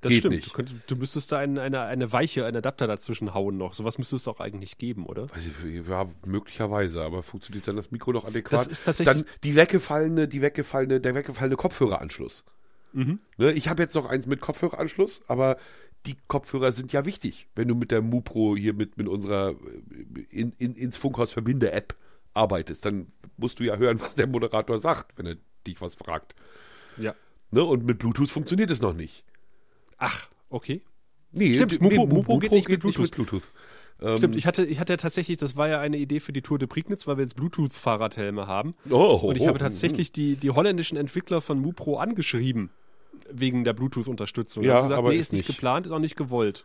Das Geht stimmt. nicht. Du, könntest, du müsstest da eine, eine, eine Weiche, einen Adapter dazwischen hauen noch. Sowas müsste es auch eigentlich geben, oder? Weiß ich, ja, möglicherweise, aber funktioniert dann das Mikro noch adäquat? Das ist tatsächlich- Dann die weggefallene, die weggefallene, der weggefallene Kopfhöreranschluss. Mhm. Ne, ich habe jetzt noch eins mit Kopfhöreranschluss, aber die Kopfhörer sind ja wichtig, wenn du mit der MuPro hier mit, mit unserer äh, in, in, ins Funkhaus verbinde App arbeitest, dann musst du ja hören, was der Moderator sagt, wenn er dich was fragt. Ja. Ne, und mit Bluetooth funktioniert es noch nicht. Ach, okay. Nee, Stimmt, Mupo- nee, Mupo geht nicht mit mit Bluetooth. Ähm, Stimmt, ich hatte, ich hatte tatsächlich, das war ja eine Idee für die Tour de Prignitz, weil wir jetzt Bluetooth-Fahrradhelme haben. Oh, Und ich oh, habe oh, tatsächlich die, die holländischen Entwickler von MuPro angeschrieben, wegen der Bluetooth-Unterstützung. Ja, gesagt, aber nee, ist nicht nicht. geplant, ist auch nicht gewollt.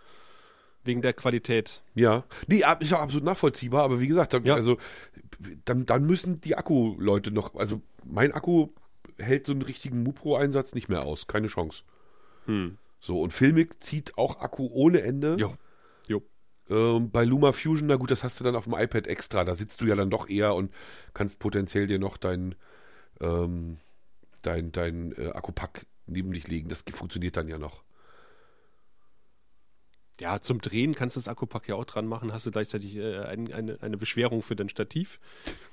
Wegen der Qualität. Ja, nee, ist auch absolut nachvollziehbar, aber wie gesagt, dann, Ja. also dann, dann müssen die Akku-Leute noch, also mein Akku hält so einen richtigen MuPro-Einsatz nicht mehr aus, keine Chance. So, und Filmic zieht auch Akku ohne Ende. Jo. Jo. Ähm, bei Luma Fusion, na gut, das hast du dann auf dem iPad extra, da sitzt du ja dann doch eher und kannst potenziell dir noch dein, ähm, dein, dein äh, Akkupack neben dich legen. Das funktioniert dann ja noch. Ja, zum Drehen kannst du das Akkupack ja auch dran machen, hast du gleichzeitig äh, ein, eine, eine Beschwerung für dein Stativ.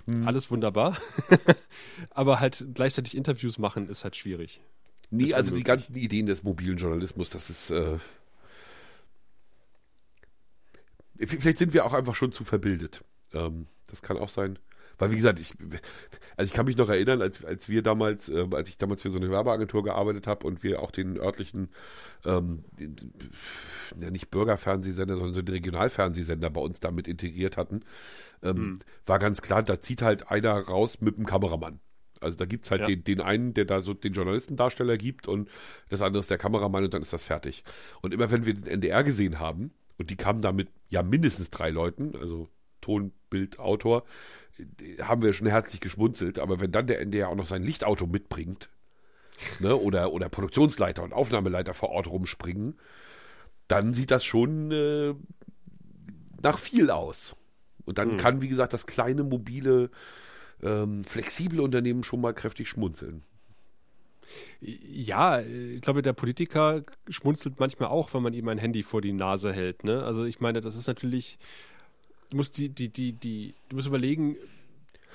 Hm. Alles wunderbar. Aber halt gleichzeitig Interviews machen ist halt schwierig. Nee, also die ganzen Ideen des mobilen Journalismus, das ist. Äh, vielleicht sind wir auch einfach schon zu verbildet. Ähm, das kann auch sein. Weil, wie gesagt, ich, also ich kann mich noch erinnern, als, als wir damals, äh, als ich damals für so eine Werbeagentur gearbeitet habe und wir auch den örtlichen, ähm, den, ja nicht Bürgerfernsehsender, sondern so den Regionalfernsehsender bei uns damit integriert hatten, ähm, war ganz klar, da zieht halt einer raus mit dem Kameramann. Also da gibt's halt Ja. den, den einen, der da so den Journalistendarsteller gibt und das andere ist der Kameramann und dann ist das fertig. Und immer wenn wir den NDR gesehen haben, und die kamen da mit ja mindestens drei Leuten, also Ton, Bild, Autor, äh, haben wir schon herzlich geschmunzelt, aber wenn dann der NDR auch noch sein Lichtauto mitbringt, ne, oder, oder Produktionsleiter und Aufnahmeleiter vor Ort rumspringen, dann sieht das schon äh, nach viel aus. Und dann kann, wie gesagt, das kleine mobile ähm, flexible Unternehmen schon mal kräftig schmunzeln. Ja, ich glaube, der Politiker schmunzelt manchmal auch, wenn man ihm ein Handy vor die Nase hält. Ne? Also ich meine, das ist natürlich, du musst die, die, die, die, du musst überlegen,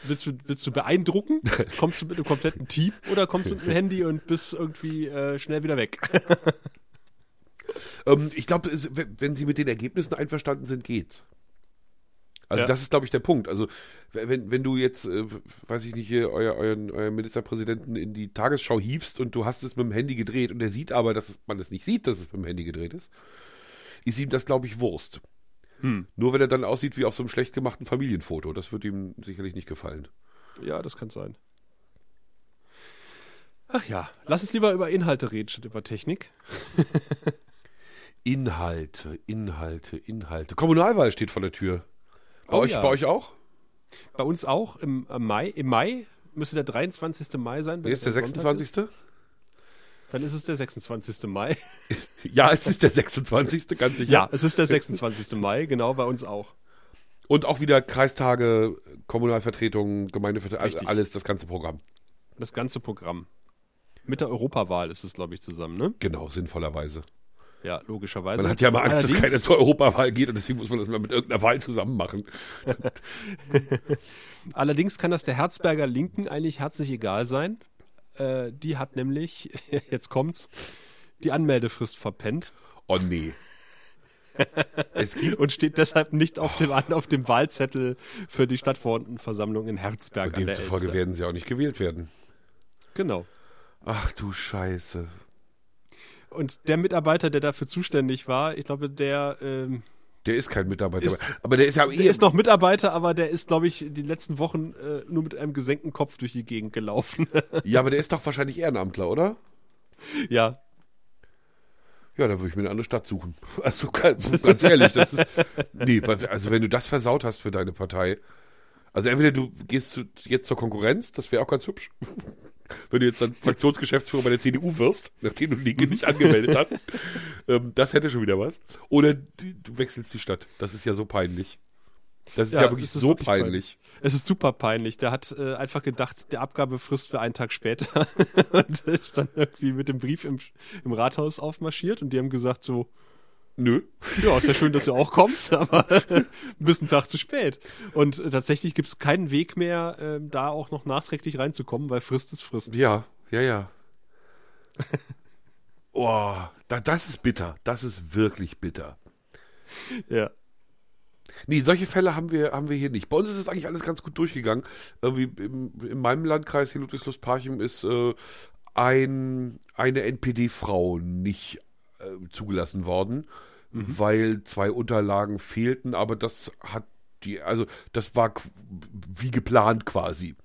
willst du, willst du beeindrucken? Kommst du mit einem kompletten Team oder kommst du mit dem Handy und bist irgendwie äh, schnell wieder weg? ähm, ich glaube, wenn Sie mit den Ergebnissen einverstanden sind, geht's. Also ja. das ist, glaube ich, der Punkt. Also wenn, wenn du jetzt, äh, weiß ich nicht, hier euer, euren, euren Ministerpräsidenten in die Tagesschau hiefst und du hast es mit dem Handy gedreht und er sieht aber, dass man es nicht sieht, dass es mit dem Handy gedreht ist, ist ihm das, glaube ich, Wurst. Hm. Nur wenn er dann aussieht wie auf so einem schlecht gemachten Familienfoto. Das wird ihm sicherlich nicht gefallen. Ja, das kann sein. Ach ja, lass uns lieber über Inhalte reden, statt über Technik. Inhalte, Inhalte, Inhalte. Kommunalwahl steht vor der Tür. Bei, oh, euch, ja. bei euch auch? Bei uns auch im, im, Mai. Im Mai müsste der 23. Mai sein. Wer ist der 26. Ist. Dann ist es der 26. Mai. ja, es ist der 26. ganz sicher. Ja, es ist der 26. Mai, genau, bei uns auch. Und auch wieder Kreistage, Kommunalvertretungen, Gemeindevertretungen, also alles, das ganze Programm. Das ganze Programm. Mit der Europawahl ist es, glaube ich, zusammen, ne? Genau, sinnvollerweise. Ja, logischerweise. Man hat ja immer Angst, Allerdings, dass keiner zur Europawahl geht und deswegen muss man das mal mit irgendeiner Wahl zusammen machen. Allerdings kann das der Herzberger Linken eigentlich herzlich egal sein. Äh, die hat nämlich, jetzt kommt's, die Anmeldefrist verpennt. Oh nee. und steht deshalb nicht auf dem, auf dem Wahlzettel für die Stadtverordnetenversammlung in Herzberg. Und demzufolge werden sie auch nicht gewählt werden. Genau. Ach du Scheiße. Und der Mitarbeiter, der dafür zuständig war, ich glaube, der. Ähm, der ist kein Mitarbeiter, ist, aber der ist ja. Der ist noch Mitarbeiter, aber der ist, glaube ich, die letzten Wochen äh, nur mit einem gesenkten Kopf durch die Gegend gelaufen. ja, aber der ist doch wahrscheinlich Ehrenamtler, oder? Ja. Ja, da würde ich mir eine andere Stadt suchen. Also ganz ehrlich, das ist. Nee, also wenn du das versaut hast für deine Partei. Also entweder du gehst zu, jetzt zur Konkurrenz, das wäre auch ganz hübsch wenn du jetzt dann Fraktionsgeschäftsführer bei der CDU wirst, nachdem du Linke nicht angemeldet hast. Ähm, das hätte schon wieder was. Oder du wechselst die Stadt. Das ist ja so peinlich. Das ist ja, ja wirklich so wirklich peinlich. peinlich. Es ist super peinlich. Der hat äh, einfach gedacht, der Abgabefrist für einen Tag später und ist dann irgendwie mit dem Brief im, im Rathaus aufmarschiert und die haben gesagt so, Nö. Ja, ist ja schön, dass du auch kommst, aber ein bisschen Tag zu spät. Und äh, tatsächlich gibt es keinen Weg mehr, äh, da auch noch nachträglich reinzukommen, weil Frist ist Frist. Ja, ja, ja. oh, da, das ist bitter. Das ist wirklich bitter. Ja. Nee, solche Fälle haben wir, haben wir hier nicht. Bei uns ist es eigentlich alles ganz gut durchgegangen. Irgendwie im, in meinem Landkreis hier Ludwigslust-Parchim ist äh, ein, eine NPD-Frau nicht äh, zugelassen worden, mhm. weil zwei Unterlagen fehlten, aber das hat die, also das war wie geplant quasi.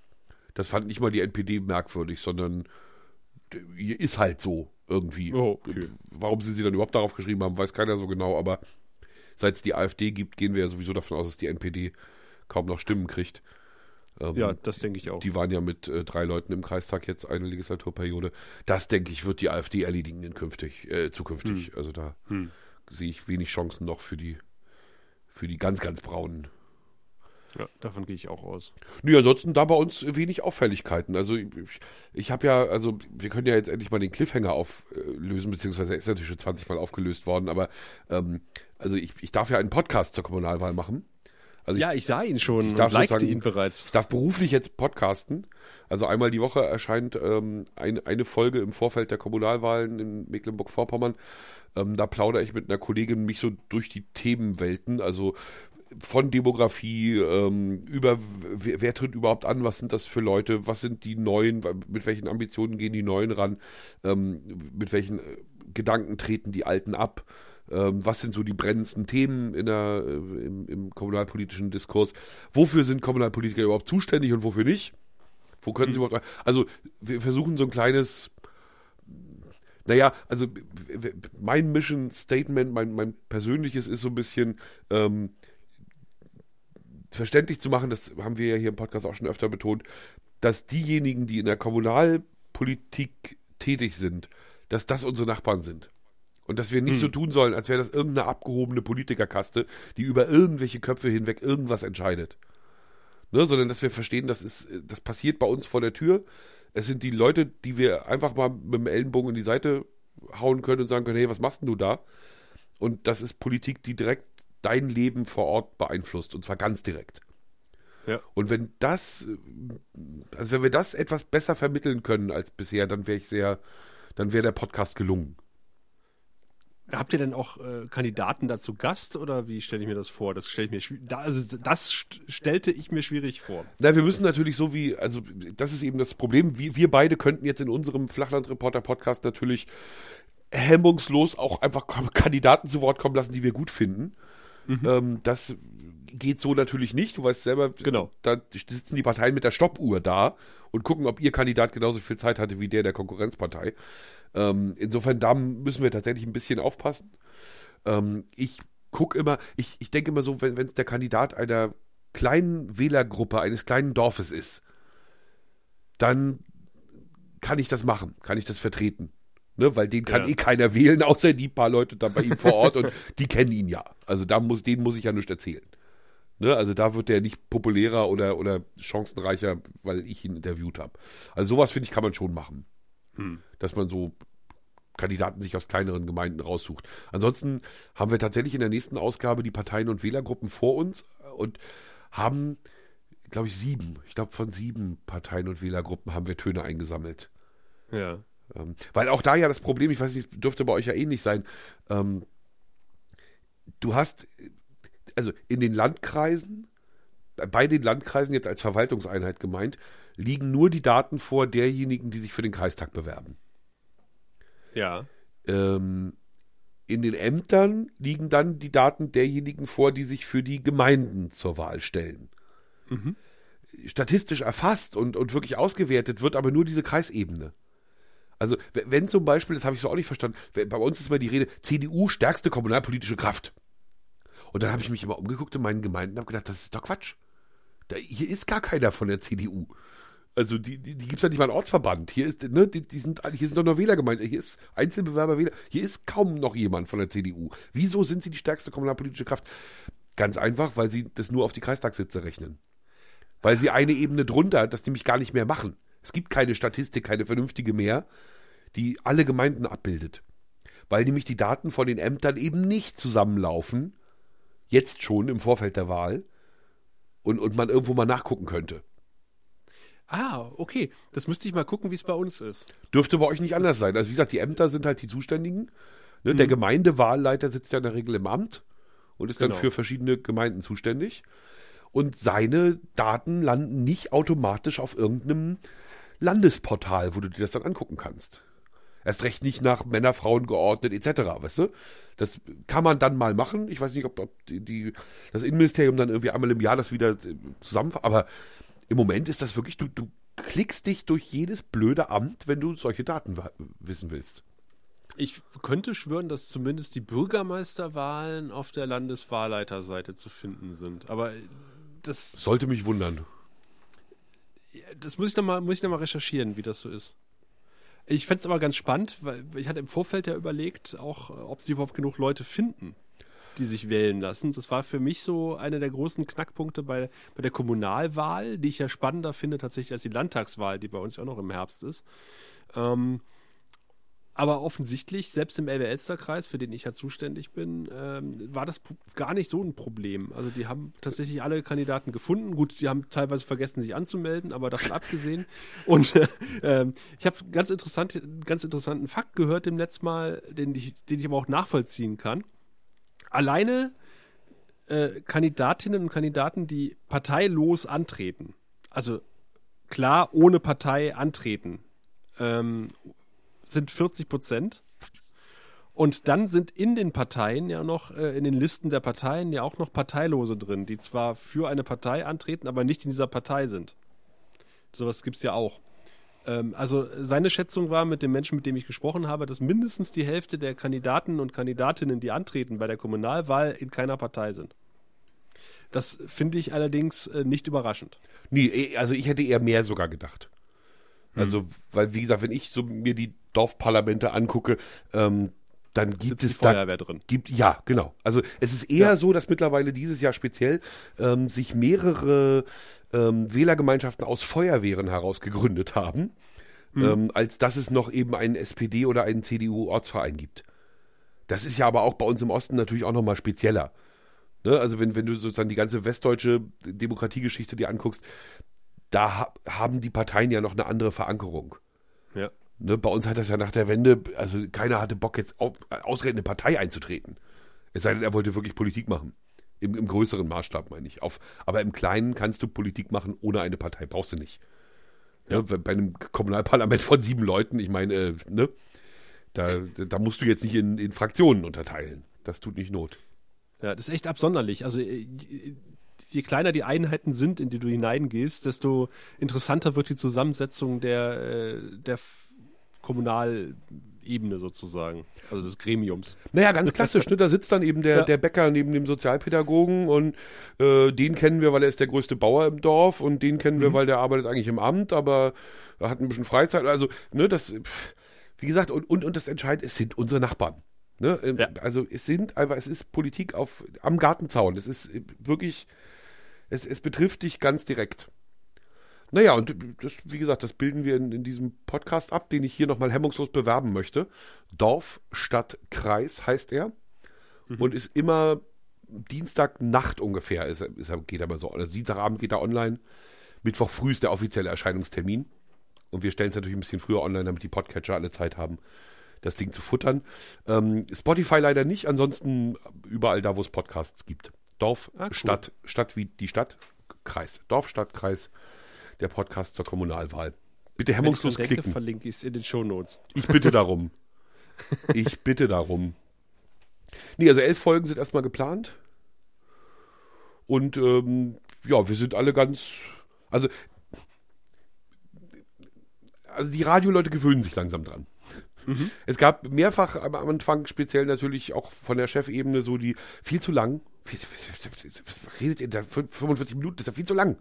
Das fand nicht mal die NPD merkwürdig, sondern ist halt so irgendwie. Oh, okay. Warum sie sie dann überhaupt darauf geschrieben haben, weiß keiner so genau, aber seit es die AfD gibt, gehen wir ja sowieso davon aus, dass die NPD kaum noch Stimmen kriegt. Ähm, ja, das denke ich auch. Die waren ja mit äh, drei Leuten im Kreistag jetzt eine Legislaturperiode. Das, denke ich, wird die AfD erledigen in künftig, äh, zukünftig. Hm. Also da hm. sehe ich wenig Chancen noch für die, für die ganz, ganz braunen. Ja, davon gehe ich auch aus. Nö, ansonsten da bei uns wenig Auffälligkeiten. Also ich, ich habe ja, also wir können ja jetzt endlich mal den Cliffhanger auflösen, beziehungsweise er ist natürlich schon 20 Mal aufgelöst worden, aber ähm, also ich, ich darf ja einen Podcast zur Kommunalwahl machen. Also ja, ich, ich sah ihn schon ich darf likte ihn bereits. Ich darf beruflich jetzt podcasten. Also einmal die Woche erscheint ähm, ein, eine Folge im Vorfeld der Kommunalwahlen in Mecklenburg-Vorpommern. Ähm, da plaudere ich mit einer Kollegin mich so durch die Themenwelten, also von Demografie ähm, über wer, wer, tritt überhaupt an, was sind das für Leute, was sind die Neuen, mit welchen Ambitionen gehen die Neuen ran, ähm, mit welchen äh, Gedanken treten die Alten ab ähm, was sind so die brennendsten Themen in der, äh, im, im, kommunalpolitischen Diskurs, wofür sind Kommunalpolitiker überhaupt zuständig und wofür nicht? Wo können mhm. sie überhaupt. Also, wir versuchen so ein kleines. Naja, also mein Mission Statement, mein, mein persönliches ist so ein bisschen ähm, verständlich zu machen, das haben wir ja hier im Podcast auch schon öfter betont, dass diejenigen, die in der Kommunalpolitik tätig sind, dass das unsere Nachbarn sind. Und dass wir nicht hm. so tun sollen, als wäre das irgendeine abgehobene Politikerkaste, die über irgendwelche Köpfe hinweg irgendwas entscheidet. ne, sondern dass wir verstehen, das ist, das passiert bei uns vor der Tür. Es sind die Leute, die wir einfach mal mit dem Ellenbogen in die Seite hauen können und sagen können, hey, was machst denn du da? Und das ist Politik, die direkt dein Leben vor Ort beeinflusst und zwar ganz direkt. Ja. Und wenn das, also wenn wir das etwas besser vermitteln können als bisher, dann wäre ich sehr, dann wäre der Podcast gelungen. Habt ihr denn auch äh, Kandidaten dazu Gast oder wie stelle ich mir das vor? Das stelle ich mir da, also das st stellte ich mir schwierig vor. Na, wir müssen natürlich so wie, also das ist eben das Problem. Wir, wir beide könnten jetzt in unserem Flachlandreporter-Podcast natürlich hemmungslos auch einfach Kandidaten zu Wort kommen lassen, die wir gut finden. Mhm. Ähm, das geht so natürlich nicht. Du weißt selber, genau. da sitzen die Parteien mit der Stoppuhr da und gucken, ob ihr Kandidat genauso viel Zeit hatte wie der der Konkurrenzpartei. Ähm, insofern, da müssen wir tatsächlich ein bisschen aufpassen. Ähm, ich gucke immer, ich, ich denke immer so, wenn es der Kandidat einer kleinen Wählergruppe eines kleinen Dorfes ist, dann kann ich das machen, kann ich das vertreten. Ne, weil den kann ja. eh keiner wählen, außer die paar Leute da bei ihm vor Ort und die kennen ihn ja. Also da muss, denen muss ich ja nichts erzählen. Ne, also da wird der nicht populärer oder, oder chancenreicher, weil ich ihn interviewt habe. Also sowas finde ich kann man schon machen. Hm. Dass man so Kandidaten sich aus kleineren Gemeinden raussucht. Ansonsten haben wir tatsächlich in der nächsten Ausgabe die Parteien und Wählergruppen vor uns und haben, glaube ich, sieben. Ich glaube, von sieben Parteien und Wählergruppen haben wir Töne eingesammelt. Ja. Ähm, weil auch da ja das Problem, ich weiß nicht, dürfte bei euch ja ähnlich sein. Ähm, du hast, also in den Landkreisen, bei den Landkreisen jetzt als Verwaltungseinheit gemeint, liegen nur die Daten vor derjenigen, die sich für den Kreistag bewerben. Ja. Ähm, in den Ämtern liegen dann die Daten derjenigen vor, die sich für die Gemeinden zur Wahl stellen. Mhm. Statistisch erfasst und, und wirklich ausgewertet wird aber nur diese Kreisebene. Also, wenn zum Beispiel, das habe ich so auch nicht verstanden, bei uns ist mal die Rede, CDU stärkste kommunalpolitische Kraft. Und dann habe ich mich immer umgeguckt in meinen Gemeinden und habe gedacht, das ist doch Quatsch. Da, hier ist gar keiner von der CDU. Also die, die, die gibt es ja nicht mal einen Ortsverband. Hier ist, ne, die, die sind, hier sind doch nur Wählergemeinden. Hier ist Einzelbewerber Wähler. Hier ist kaum noch jemand von der CDU. Wieso sind sie die stärkste kommunalpolitische Kraft? Ganz einfach, weil sie das nur auf die Kreistagssitze rechnen. Weil sie eine Ebene drunter, das nämlich gar nicht mehr machen. Es gibt keine Statistik, keine vernünftige mehr, die alle Gemeinden abbildet. Weil nämlich die Daten von den Ämtern eben nicht zusammenlaufen, jetzt schon im Vorfeld der Wahl, und, und man irgendwo mal nachgucken könnte. Ah, okay. Das müsste ich mal gucken, wie es bei uns ist. Dürfte bei euch nicht anders sein. Also wie gesagt, die Ämter sind halt die Zuständigen. Ne? Mhm. Der Gemeindewahlleiter sitzt ja in der Regel im Amt und ist genau. dann für verschiedene Gemeinden zuständig. Und seine Daten landen nicht automatisch auf irgendeinem Landesportal, wo du dir das dann angucken kannst. Erst recht nicht nach Männer, Frauen geordnet etc. Weißt du? Das kann man dann mal machen. Ich weiß nicht, ob, ob die, die, das Innenministerium dann irgendwie einmal im Jahr das wieder zusammenfasst. Aber im Moment ist das wirklich, du, du klickst dich durch jedes blöde Amt, wenn du solche Daten wissen willst. Ich könnte schwören, dass zumindest die Bürgermeisterwahlen auf der Landeswahlleiterseite zu finden sind. Aber das. Sollte mich wundern. Das muss ich nochmal noch, recherchieren, wie das so ist. Ich fände es aber ganz spannend, weil ich hatte im Vorfeld ja überlegt, auch ob sie überhaupt genug Leute finden, die sich wählen lassen. Das war für mich so einer der großen Knackpunkte bei, bei der Kommunalwahl, die ich ja spannender finde tatsächlich als die Landtagswahl, die bei uns ja auch noch im Herbst ist. Ähm, aber offensichtlich, selbst im Elbe-Elster-Kreis, für den ich ja zuständig bin, ähm, war das gar nicht so ein Problem. Also die haben tatsächlich alle Kandidaten gefunden. Gut, die haben teilweise vergessen, sich anzumelden, aber davon abgesehen. Und äh, ich habe ganz interessant, ganz interessanten Fakt gehört dem letzten Mal, den ich, den ich aber auch nachvollziehen kann. Alleine äh, Kandidatinnen und Kandidaten, die parteilos antreten, also klar ohne Partei antreten, ähm, sind 40 Prozent. Und dann sind in den Parteien ja noch, äh, in den Listen der Parteien ja auch noch Parteilose drin, die zwar für eine Partei antreten, aber nicht in dieser Partei sind. Sowas gibt es ja auch. Ähm, also seine Schätzung war mit dem Menschen, mit dem ich gesprochen habe, dass mindestens die Hälfte der Kandidaten und Kandidatinnen, die antreten bei der Kommunalwahl, in keiner Partei sind. Das finde ich allerdings äh, nicht überraschend. Nee, eh, also ich hätte eher mehr sogar gedacht. Also, hm. weil, wie gesagt, wenn ich so mir die Dorfparlamente angucke, ähm, dann gibt es die Feuerwehr da, drin. Gibt, ja, genau. Also es ist eher Ja. so, dass mittlerweile dieses Jahr speziell ähm, sich mehrere ähm, Wählergemeinschaften aus Feuerwehren heraus gegründet haben, Mhm. ähm, als dass es noch eben einen SPD oder einen CDU-Ortsverein gibt. Das ist ja aber auch bei uns im Osten natürlich auch nochmal spezieller. Ne? Also wenn, wenn du sozusagen die ganze westdeutsche Demokratiegeschichte dir anguckst, da ha haben die Parteien ja noch eine andere Verankerung. Ja. Ne, bei uns hat das ja nach der Wende, also keiner hatte Bock jetzt auf, ausgerechnet eine Partei einzutreten. Es sei denn, er wollte wirklich Politik machen. Im, im größeren Maßstab meine ich. Auf, aber im Kleinen kannst du Politik machen ohne eine Partei. Brauchst du nicht. Ja. bei einem Kommunalparlament von sieben Leuten, ich meine, äh, ne, da, da musst du jetzt nicht in, in Fraktionen unterteilen. Das tut nicht Not. Ja, das ist echt absonderlich. Also äh, je, kleiner die Einheiten sind, in die du hineingehst, desto interessanter wird die Zusammensetzung der, äh, der Kommunalebene sozusagen, also des Gremiums. Naja, ganz klassisch, ne? Da sitzt dann eben der, Ja. der Bäcker neben dem Sozialpädagogen und äh, den kennen wir, weil er ist der größte Bauer im Dorf und den kennen wir, weil der arbeitet eigentlich im Amt, aber er hat ein bisschen Freizeit. Also, ne, das, wie gesagt, und, und, und das Entscheidende, es sind unsere Nachbarn. Ne? Ähm, Ja. Also es sind einfach, es ist Politik auf am Gartenzaun. Es ist äh, wirklich, es, es betrifft dich ganz direkt. Naja, und das, wie gesagt, das bilden wir in, in diesem Podcast ab, den ich hier nochmal hemmungslos bewerben möchte. Dorf, Stadt, Kreis heißt er. Und ist immer Dienstagnacht ungefähr, ist, ist geht er mal so. Also Dienstagabend geht er online. Mittwoch früh ist der offizielle Erscheinungstermin. Und wir stellen es natürlich ein bisschen früher online, damit die Podcatcher alle Zeit haben, das Ding zu futtern. Ähm, Spotify leider nicht, ansonsten überall da, wo es Podcasts gibt. Dorf, Ah, cool. Stadt, Stadt wie die Stadt, Kreis. Dorf, Stadt, Kreis, der Podcast zur Kommunalwahl. Bitte hemmungslos denke, klicken. verlinke ich in den Shownotes. Ich bitte darum. Ich bitte darum. Nee, also elf Folgen sind erstmal geplant. Und ähm, ja, wir sind alle ganz. Also, also die Radioleute gewöhnen sich langsam dran. Es gab mehrfach am Anfang speziell natürlich auch von der Chefebene so die viel zu lang. Was redet ihr da? 45 Minuten, das ist ja viel zu lang.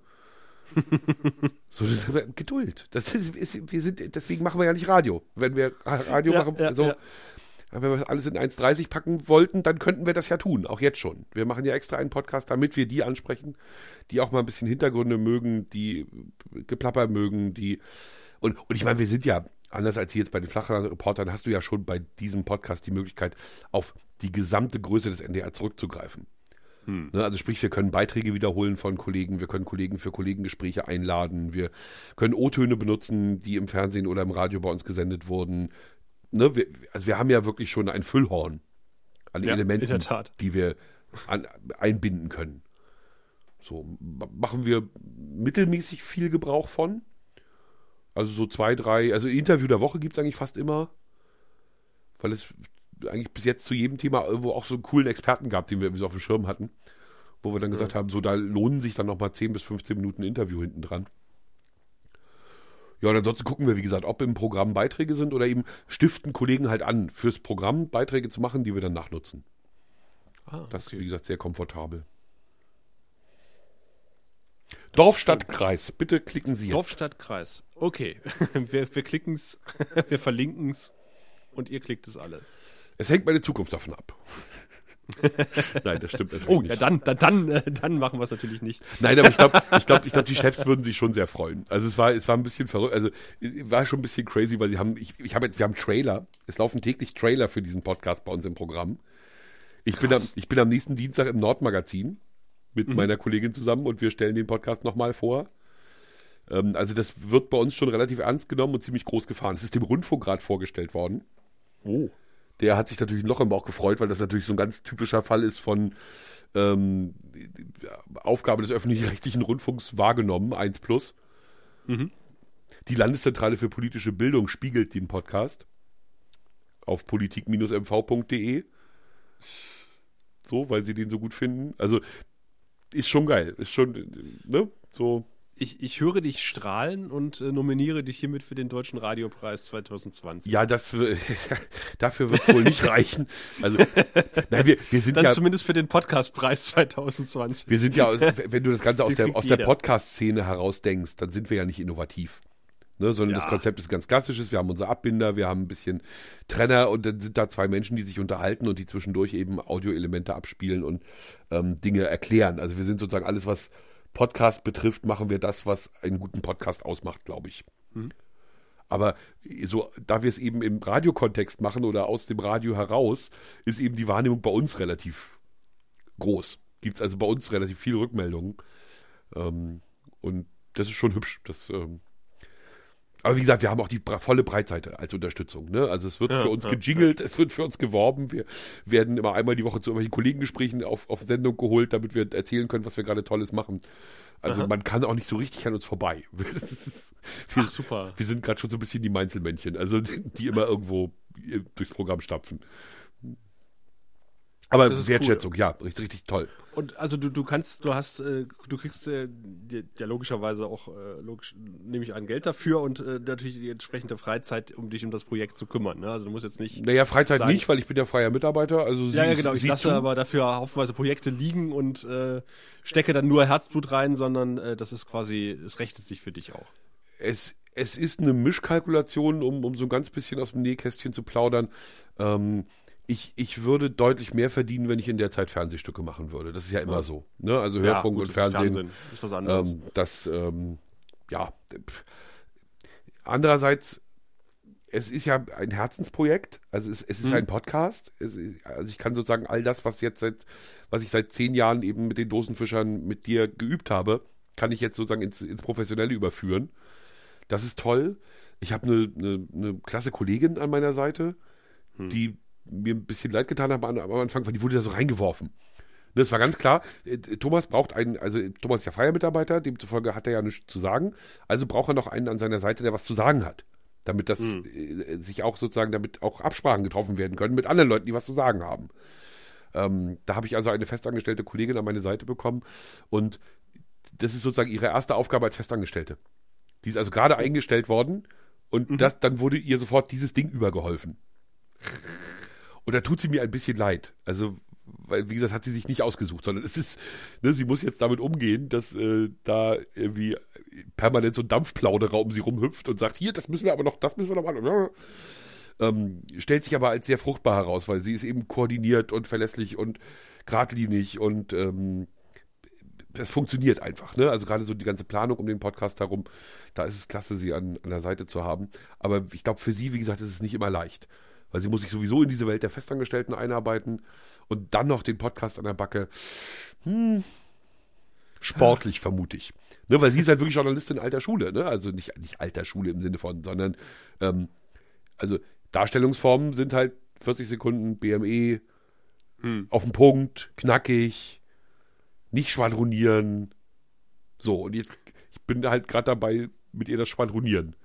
so, das ist Geduld. Das ist, ist, wir sind, deswegen machen wir ja nicht Radio. Wenn wir Radio Ja, machen, ja, so, ja. aber wenn wir alles in 1,30 packen wollten, dann könnten wir das ja tun, auch jetzt schon. Wir machen ja extra einen Podcast, damit wir die ansprechen, die auch mal ein bisschen Hintergründe mögen, die Geplapper mögen, die und, und ich meine, wir sind ja, anders als hier jetzt bei den Flachland-Reportern, hast du ja schon bei diesem Podcast die Möglichkeit, auf die gesamte Größe des NDR zurückzugreifen. Ne, also sprich, wir können Beiträge wiederholen von Kollegen, wir können Kollegen für Kollegengespräche einladen, wir können O-Töne benutzen, die im Fernsehen oder im Radio bei uns gesendet wurden. Ne, wir, also wir haben ja wirklich schon ein Füllhorn an Ja, Elementen, die wir an, einbinden können. So ma- machen wir mittelmäßig viel Gebrauch von. Also so zwei, drei, also Interview der Woche gibt es eigentlich fast immer, weil es eigentlich bis jetzt zu jedem Thema irgendwo auch so einen coolen Experten gab, den wir irgendwie so auf dem Schirm hatten, wo wir dann gesagt haben, so da lohnen sich dann nochmal 10 bis 15 Minuten Interview hinten dran. Ja, und ansonsten gucken wir, wie gesagt, ob im Programm Beiträge sind oder eben stiften Kollegen halt an, fürs Programm Beiträge zu machen, die wir dann nachnutzen. Ah, Das ist, okay. wie gesagt, sehr komfortabel. Dorf, Stadt, Kreis. Bitte klicken Sie jetzt. Dorf, Stadt, Kreis. Okay. wir wir klicken es, wir verlinken es und ihr klickt es alle. Es hängt meine Zukunft davon ab. Nein, das stimmt natürlich Oh, nicht. ja, dann, dann, dann, äh, machen wir es natürlich nicht. Nein, aber ich glaube, ich glaub, ich glaub, die Chefs würden sich schon sehr freuen. Also es war, es war ein bisschen verrückt, also es war schon ein bisschen crazy, weil sie haben, ich, ich jetzt- wir haben Trailer. Es laufen täglich Trailer für diesen Podcast bei uns im Programm. Ich bin, am, ich bin am nächsten Dienstag im Nordmagazin mit meiner Kollegin zusammen und wir stellen den Podcast nochmal vor. Ähm, also das wird bei uns schon relativ ernst genommen und ziemlich groß gefahren. Es ist dem Rundfunkrat vorgestellt worden. Oh. Der hat sich natürlich ein Loch im Bauch gefreut, weil das natürlich so ein ganz typischer Fall ist von ähm, Aufgabe des öffentlich-rechtlichen Rundfunks wahrgenommen, 1 plus. Die Landeszentrale für politische Bildung spiegelt den Podcast auf politik-mv.de. So, weil sie den so gut finden. Also ist schon geil. Ist schon, ne? So. Ich, ich höre dich strahlen und äh, nominiere dich hiermit für den Deutschen Radiopreis 2020. Ja, das dafür wird es wohl nicht reichen. Also, nein, wir, wir sind Dann ja. zumindest für den Podcastpreis 2020. Wir sind ja, wenn du das Ganze aus der, aus der. Podcast-Szene heraus denkst, dann sind wir ja nicht innovativ. Ne, sondern Ja. das Konzept ist ganz klassisches. Wir haben unsere Abbinder, wir haben ein bisschen Trenner und dann sind da zwei Menschen, die sich unterhalten und die zwischendurch eben Audioelemente abspielen und ähm, Dinge erklären. Also wir sind sozusagen alles, was Podcast betrifft, machen wir das, was einen guten Podcast ausmacht, glaube ich. Aber so, da wir es eben im Radiokontext machen oder aus dem Radio heraus, ist eben die Wahrnehmung bei uns relativ groß. Gibt es also bei uns relativ viele Rückmeldungen. Ähm, und das ist schon hübsch. Das, ähm, aber wie gesagt, wir haben auch die volle Breitseite als Unterstützung. Ne? Also es wird Ja, für uns ja, gejingelt, es wird für uns geworben. Wir werden immer einmal die Woche zu irgendwelchen Kollegengesprächen auf, auf Sendung geholt, damit wir erzählen können, was wir gerade Tolles machen. Also Aha. man kann auch nicht so richtig an uns vorbei. Ist, wir, Ach, super. wir sind gerade schon so ein bisschen die Meinzelmännchen, also die, die immer irgendwo äh, durchs Programm stapfen. Aber Wertschätzung, ja, richtig, richtig toll. Und also du, du kannst, du hast, äh, du kriegst äh, ja logischerweise auch, äh, logisch, nehme ich an, Geld dafür und äh, natürlich die entsprechende Freizeit, um dich um das Projekt zu kümmern. Ne? Also du musst jetzt nicht. Naja, Freizeit Sagen- nicht, weil ich bin ja freier Mitarbeiter. Also ja, ja, sie- genau. Ich lasse zu. aber dafür haufenweise Projekte liegen und äh, stecke dann nur Herzblut rein, sondern äh, das ist quasi, es rechnet sich für dich auch. es, es ist eine Mischkalkulation, um, um so ein ganz bisschen aus dem Nähkästchen zu plaudern. Ähm, ich, ich würde deutlich mehr verdienen, wenn ich in der Zeit Fernsehstücke machen würde. Das ist ja immer Ja. so. Ne? Also Hörfunk gut, und Fernsehen. Das ist was anderes. Ähm, das, ähm, ja. Andererseits, es ist ja ein Herzensprojekt. Also es, es ist Mhm. ein Podcast. Es also ich kann sozusagen all das, was jetzt seit, was ich seit zehn Jahren eben mit den Dosenfischern mit dir geübt habe, kann ich jetzt sozusagen ins, ins Professionelle überführen. Das ist toll. Ich habe eine, eine, eine klasse Kollegin an meiner Seite, die mir ein bisschen leid getan hat am Anfang, weil die wurde da so reingeworfen. Das war ganz klar. äh, Thomas braucht einen, also Thomas ist ja freier Mitarbeiter, demzufolge hat er ja nichts zu sagen. Also braucht er noch einen an seiner Seite, der was zu sagen hat. Damit das äh, sich auch sozusagen, damit auch Absprachen getroffen werden können mit anderen Leuten, die was zu sagen haben. Ähm, da habe ich also eine festangestellte Kollegin an meine Seite bekommen und das ist sozusagen ihre erste Aufgabe als Festangestellte. Die ist also gerade eingestellt worden und das, dann wurde ihr sofort dieses Ding übergeholfen. Und da tut sie mir ein bisschen leid. Also, weil, wie gesagt, hat sie sich nicht ausgesucht, sondern es ist, ne, sie muss jetzt damit umgehen, dass äh, da irgendwie permanent so ein Dampfplauderer um sie rumhüpft und sagt, hier, das müssen wir aber noch, das müssen wir noch machen. Ähm, stellt sich aber als sehr fruchtbar heraus, weil sie ist eben koordiniert und verlässlich und geradlinig und ähm, das funktioniert einfach. Ne? Also gerade so die ganze Planung um den Podcast herum, da ist es klasse, sie an, an der Seite zu haben. Aber ich glaube, für sie, wie gesagt, ist es nicht immer leicht. Weil sie muss sich sowieso in diese Welt der Festangestellten einarbeiten und dann noch den Podcast an der Backe. Hm, sportlich, vermute ich. Ne, weil sie ist halt wirklich Journalistin alter Schule. Ne? Also nicht, nicht alter Schule im Sinne von, sondern ähm, also Darstellungsformen sind halt 40 Sekunden BME, auf den Punkt, knackig, nicht schwadronieren. So, und jetzt, ich bin halt gerade dabei, mit ihr das Schwadronieren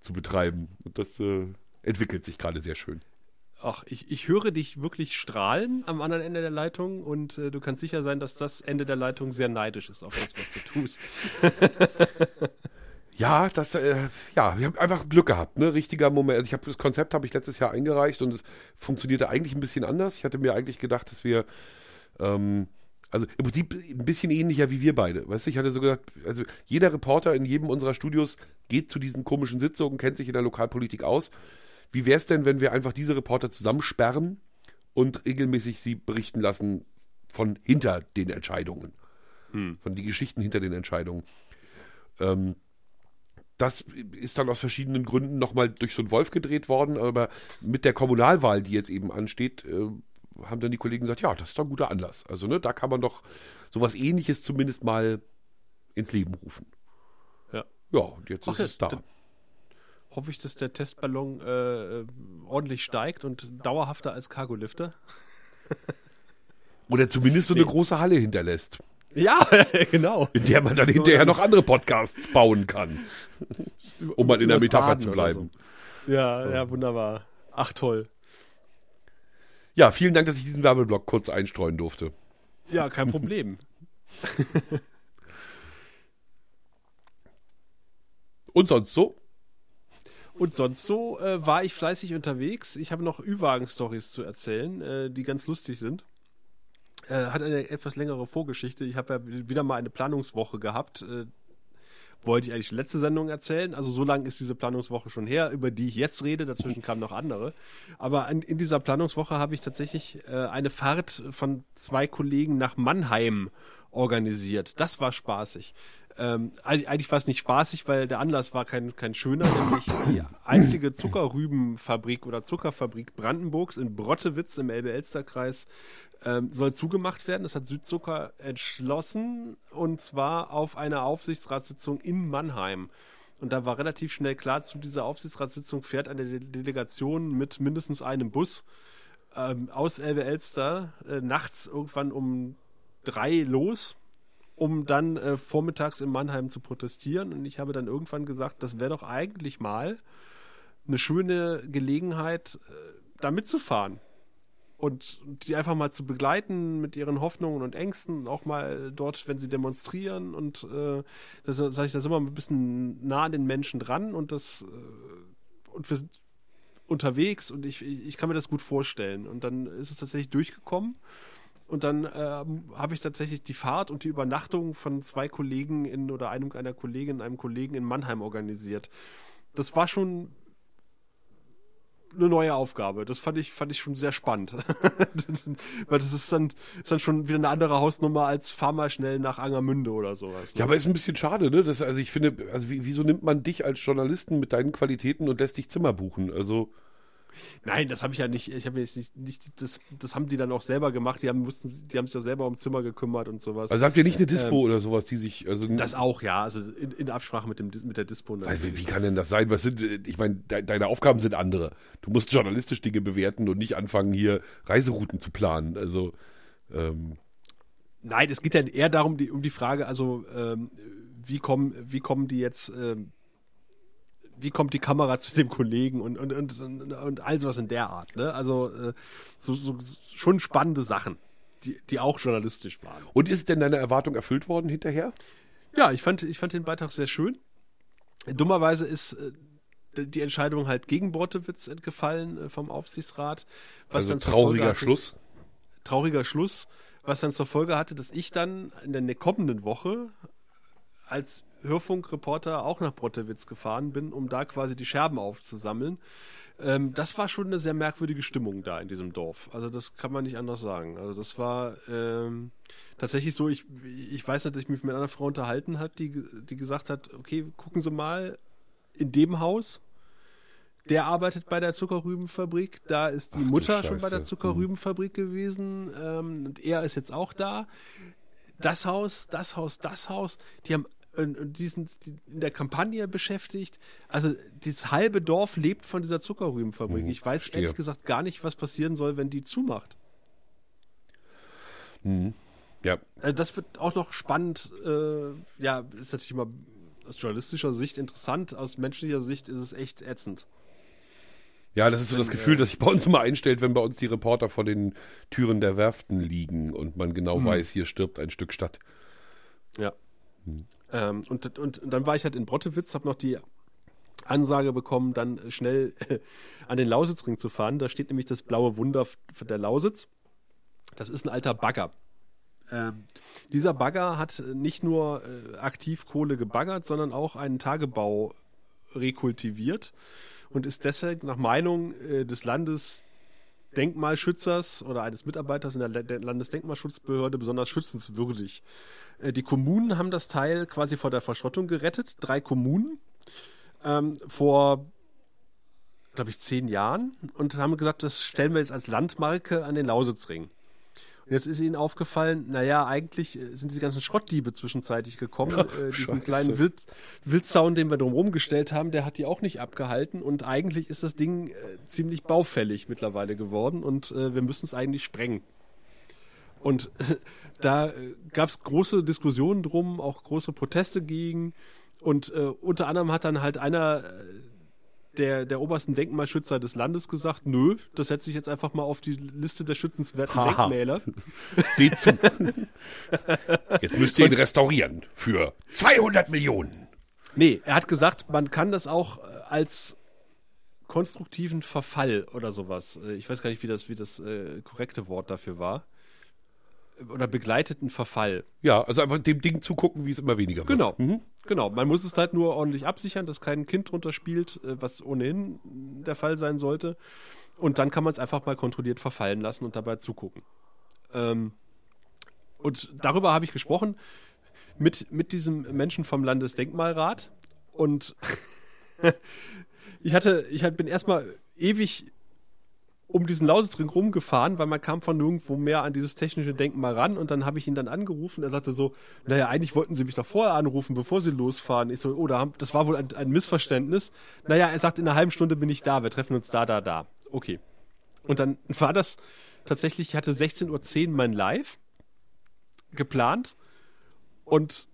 zu betreiben. Und das äh, entwickelt sich gerade sehr schön. Ach, ich, ich höre dich wirklich strahlen am anderen Ende der Leitung und äh, du kannst sicher sein, dass das Ende der Leitung sehr neidisch ist auf das, was du tust. Ja, das, äh, ja, wir haben einfach Glück gehabt, ne? Richtiger Moment. Also ich habe das Konzept habe ich letztes Jahr eingereicht und es funktionierte eigentlich ein bisschen anders. Ich hatte mir eigentlich gedacht, dass wir, ähm, also im Prinzip ein bisschen ähnlicher wie wir beide. Weißt du, ich hatte so gesagt, also jeder Reporter in jedem unserer Studios geht zu diesen komischen Sitzungen, kennt sich in der Lokalpolitik aus. Wie wäre es denn, wenn wir einfach diese Reporter zusammensperren und regelmäßig sie berichten lassen von hinter den Entscheidungen, von den Geschichten hinter den Entscheidungen? Ähm, das ist dann aus verschiedenen Gründen nochmal durch so einen Wolf gedreht worden, aber mit der Kommunalwahl, die jetzt eben ansteht, äh, haben dann die Kollegen gesagt, ja, das ist doch ein guter Anlass. Also, ne, da kann man doch sowas ähnliches zumindest mal ins Leben rufen. Ja. Ja, und jetzt Ach, ist es da. Hoffe ich, dass der Testballon äh, äh, ordentlich steigt und dauerhafter als Cargolifter. Oder zumindest so eine große Halle hinterlässt, Ja, genau. in der man dann hinterher noch andere Podcasts bauen kann. Um mal in der Metapher Baden zu bleiben. So. Ja, ja, wunderbar. Ach toll. Ja, vielen Dank, dass ich diesen Werbeblock kurz einstreuen durfte. Ja, kein Problem. Und sonst so? Und sonst so äh, war ich fleißig unterwegs. Ich habe noch Ü-Wagen-Stories zu erzählen, äh, die ganz lustig sind. Äh, hat eine etwas längere Vorgeschichte. Ich habe ja wieder mal eine Planungswoche gehabt. Äh, wollte ich eigentlich letzte Sendung erzählen. Also so lange ist diese Planungswoche schon her, über die ich jetzt rede. Dazwischen kamen noch andere. Aber in, in dieser Planungswoche habe ich tatsächlich äh, eine Fahrt von zwei Kollegen nach Mannheim organisiert. Das war spaßig. Ähm, eigentlich war es nicht spaßig, weil der Anlass war kein, kein schöner, nämlich die einzige Zuckerrübenfabrik oder Zuckerfabrik Brandenburgs in Brottewitz im Elbe-Elster-Kreis ähm, soll zugemacht werden. Das hat Südzucker entschlossen und zwar auf einer Aufsichtsratssitzung in Mannheim. Und da war relativ schnell klar, zu dieser Aufsichtsratssitzung fährt eine De Delegation mit mindestens einem Bus ähm, aus Elbe-Elster äh, nachts irgendwann um drei los um dann äh, vormittags in Mannheim zu protestieren. Und ich habe dann irgendwann gesagt, das wäre doch eigentlich mal eine schöne Gelegenheit, äh, da mitzufahren. Und die einfach mal zu begleiten mit ihren Hoffnungen und Ängsten, auch mal dort, wenn sie demonstrieren. Und äh, das sage ich, da sind wir ein bisschen nah an den Menschen dran und das äh, und wir sind unterwegs und ich, ich kann mir das gut vorstellen. Und dann ist es tatsächlich durchgekommen. Und dann ähm, habe ich tatsächlich die Fahrt und die Übernachtung von zwei Kollegen in oder einem einer Kollegin, einem Kollegen in Mannheim organisiert. Das war schon eine neue Aufgabe. Das fand ich, fand ich schon sehr spannend. Weil das ist dann, ist dann schon wieder eine andere Hausnummer als fahr mal schnell nach Angermünde oder sowas. Ne? Ja, aber ist ein bisschen schade, ne? Das, also ich finde, also wie, wieso nimmt man dich als Journalisten mit deinen Qualitäten und lässt dich Zimmer buchen? Also. Nein, das habe ich ja nicht. Ich habe jetzt nicht, nicht das, das haben die dann auch selber gemacht. Die haben wussten, die haben sich ja selber um Zimmer gekümmert und sowas. Also habt ihr nicht eine Dispo ähm, oder sowas, die sich also das auch ja, also in, in Absprache mit dem mit der Dispo. Weil, wie, wie kann denn das sein? Was sind? Ich meine, de, deine Aufgaben sind andere. Du musst journalistisch Dinge bewerten und nicht anfangen hier Reiserouten zu planen. Also ähm, Nein, es geht ja eher darum, die, um die Frage, also ähm, wie kommen, wie kommen die jetzt ähm, wie kommt die Kamera zu dem Kollegen und, und, und, und, und all sowas in der Art. Ne? Also äh, so, so, schon spannende Sachen, die, die auch journalistisch waren. Und ist denn deine Erwartung erfüllt worden hinterher? Ja, ich fand, ich fand den Beitrag sehr schön. Dummerweise ist äh, die Entscheidung halt gegen Brottewitz gefallen äh, vom Aufsichtsrat. also trauriger hatte, Schluss. Trauriger Schluss, was dann zur Folge hatte, dass ich dann in der kommenden Woche als Hörfunkreporter auch nach Brottewitz gefahren bin, um da quasi die Scherben aufzusammeln. Ähm, das war schon eine sehr merkwürdige Stimmung da in diesem Dorf. Also das kann man nicht anders sagen. Also das war ähm, tatsächlich so, ich, ich weiß nicht, dass ich mich mit einer Frau unterhalten habe, die, die gesagt hat, okay, gucken Sie mal in dem Haus, der arbeitet bei der Zuckerrübenfabrik, da ist die Ach, Mutter schon bei der Zuckerrübenfabrik gewesen ähm, und er ist jetzt auch da. Das Haus, das Haus, das Haus, die haben die sind in der Kampagne beschäftigt. Also das halbe Dorf lebt von dieser Zuckerrübenfabrik. Mhm, ich weiß verstehe. ehrlich gesagt gar nicht, was passieren soll, wenn die zumacht. Mhm. Ja. Also das wird auch noch spannend. Äh, ja, ist natürlich immer aus journalistischer Sicht interessant. Aus menschlicher Sicht ist es echt ätzend. Ja, das ist so das Gefühl, äh, das sich bei uns immer einstellt, wenn bei uns die Reporter vor den Türen der Werften liegen und man genau mhm. weiß, hier stirbt ein Stück Stadt. Ja. Mhm. Ähm, und, und, und, dann war ich halt in Brottewitz, habe noch die Ansage bekommen, dann schnell an den Lausitzring zu fahren. Da steht nämlich das blaue Wunder der Lausitz. Das ist ein alter Bagger. Ähm, dieser Bagger hat nicht nur äh, aktiv Kohle gebaggert, sondern auch einen Tagebau rekultiviert und ist deshalb nach Meinung äh, des Landes Denkmalschützers oder eines Mitarbeiters in der Landesdenkmalschutzbehörde besonders schützenswürdig. Äh, die Kommunen haben das Teil quasi vor der Verschrottung gerettet. Drei Kommunen ähm, vor, glaube ich, zehn Jahren und haben gesagt, das stellen wir jetzt als Landmarke an den Lausitzring. Jetzt ist ihnen aufgefallen, naja, eigentlich äh, sind diese ganzen Schrottdiebe zwischenzeitlich gekommen. äh, diesen kleinen Wild, Wildzaun, den wir drumherum gestellt haben, der hat die auch nicht abgehalten. Und eigentlich ist das Ding äh, ziemlich baufällig mittlerweile geworden und äh, wir müssen es eigentlich sprengen. Und äh, da gab es große Diskussionen drum, auch große Proteste gegen. Und äh, unter anderem hat dann halt einer der, der obersten Denkmalschützer des Landes gesagt, nö, das setze ich jetzt einfach mal auf die Liste der schützenswerten Haha. Denkmäler. Seht zu. Jetzt müsst ihr ihn restaurieren für 200 Millionen. Nee, er hat gesagt, man kann das auch äh, als konstruktiven Verfall oder sowas. Äh, ich weiß gar nicht, wie das, wie das äh, korrekte Wort dafür war. Oder begleitet einen Verfall. Ja, also einfach dem Ding zugucken, wie es immer weniger wird. Genau. Mhm. Genau. Man muss es halt nur ordentlich absichern, dass kein Kind drunter spielt, äh, was ohnehin der Fall sein sollte. Und dann kann man es einfach mal kontrolliert verfallen lassen und dabei zugucken. Ähm, und darüber habe ich gesprochen mit, mit diesem Menschen vom Landesdenkmalrat. Und ich hatte, ich bin erstmal ewig um diesen Lausitzring rumgefahren, weil man kam von nirgendwo mehr an dieses technische Denkmal ran und dann habe ich ihn dann angerufen. Er sagte so, naja, eigentlich wollten Sie mich doch vorher anrufen, bevor Sie losfahren. Ich so, oh, da haben, das war wohl ein, ein Missverständnis. Naja, er sagt, in einer halben Stunde bin ich da, wir treffen uns da, da, da. Okay. Und dann war das tatsächlich, ich hatte 16.10 Uhr mein Live geplant und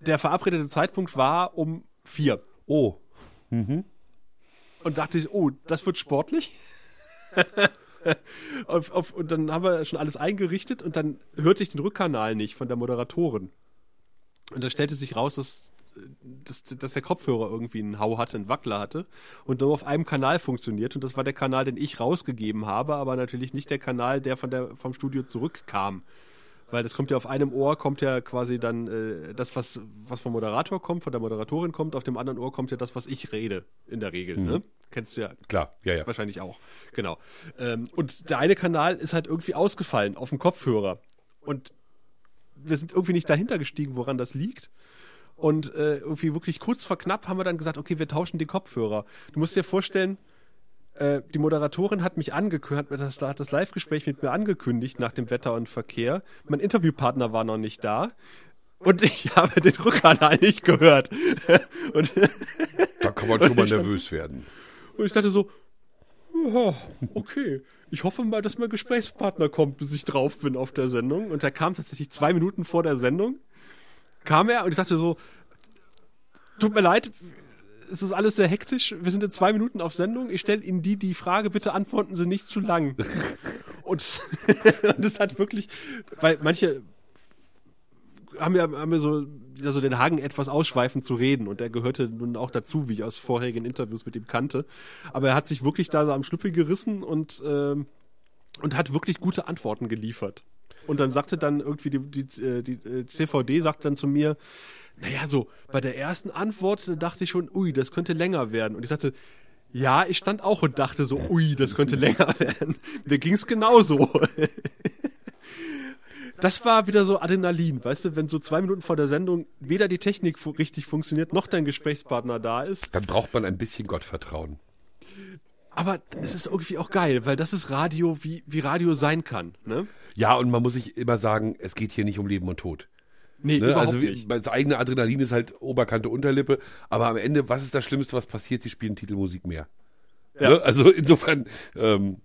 der verabredete Zeitpunkt war um vier. Oh. Und dachte ich, oh, das wird sportlich. auf, auf, und dann haben wir schon alles eingerichtet und dann hörte ich den Rückkanal nicht von der Moderatorin. Und da stellte sich raus, dass, dass, dass der Kopfhörer irgendwie einen Hau hatte, einen Wackler hatte und nur auf einem Kanal funktioniert. Und das war der Kanal, den ich rausgegeben habe, aber natürlich nicht der Kanal, der, von der vom Studio zurückkam. Weil das kommt ja auf einem Ohr, kommt ja quasi dann äh, das, was, was vom Moderator kommt, von der Moderatorin kommt, auf dem anderen Ohr kommt ja das, was ich rede, in der Regel. Ne? Kennst du ja Klar, ja, ja. wahrscheinlich auch. Genau. Ähm, und der eine Kanal ist halt irgendwie ausgefallen auf dem Kopfhörer. Und wir sind irgendwie nicht dahinter gestiegen, woran das liegt. Und äh, irgendwie wirklich kurz vor knapp haben wir dann gesagt, okay, wir tauschen die Kopfhörer. Du musst dir vorstellen, äh, die Moderatorin hat mich angekündigt, hat das, hat das Live-Gespräch mit mir angekündigt nach dem Wetter und Verkehr. Mein Interviewpartner war noch nicht da. Und ich habe den Rückkanal nicht gehört. und, Da kann man schon mal ich dachte- nervös werden. und ich dachte so, okay. Ich hoffe mal, dass mein Gesprächspartner kommt, bis ich drauf bin auf der Sendung. Und er kam tatsächlich zwei Minuten vor der Sendung. Kam er und ich sagte so, tut mir leid, es ist alles sehr hektisch. Wir sind in zwei Minuten auf Sendung. Ich stelle Ihnen die, die Frage, bitte antworten Sie nicht zu lang. und es hat wirklich, weil manche haben ja, haben ja so, ja so den Hagen etwas ausschweifend zu reden und er gehörte nun auch dazu, wie ich aus vorherigen Interviews mit ihm kannte. Aber er hat sich wirklich da so am Schlüppel gerissen und, ähm, und hat wirklich gute Antworten geliefert. Und dann sagte dann irgendwie die, die, äh, die äh, CVD sagt dann zu mir, naja, so bei der ersten Antwort da dachte ich schon, ui, das könnte länger werden. Und ich sagte, ja, ich stand auch und dachte so, ui, das könnte länger werden. Mir ging's genauso. Das war wieder so Adrenalin, weißt du, wenn so zwei Minuten vor der Sendung weder die Technik fu richtig funktioniert, noch dein Gesprächspartner da ist. Dann braucht man ein bisschen Gottvertrauen. Aber es ist irgendwie auch geil, weil das ist Radio, wie, wie Radio sein kann, ne? Ja, und man muss sich immer sagen, es geht hier nicht um Leben und Tod. Nee, Ne? überhaupt Also nicht. das eigene Adrenalin ist halt Oberkante, Unterlippe, aber am Ende, was ist das Schlimmste, was passiert? Sie spielen Titelmusik mehr. Ja. Ne? Also insofern, ähm,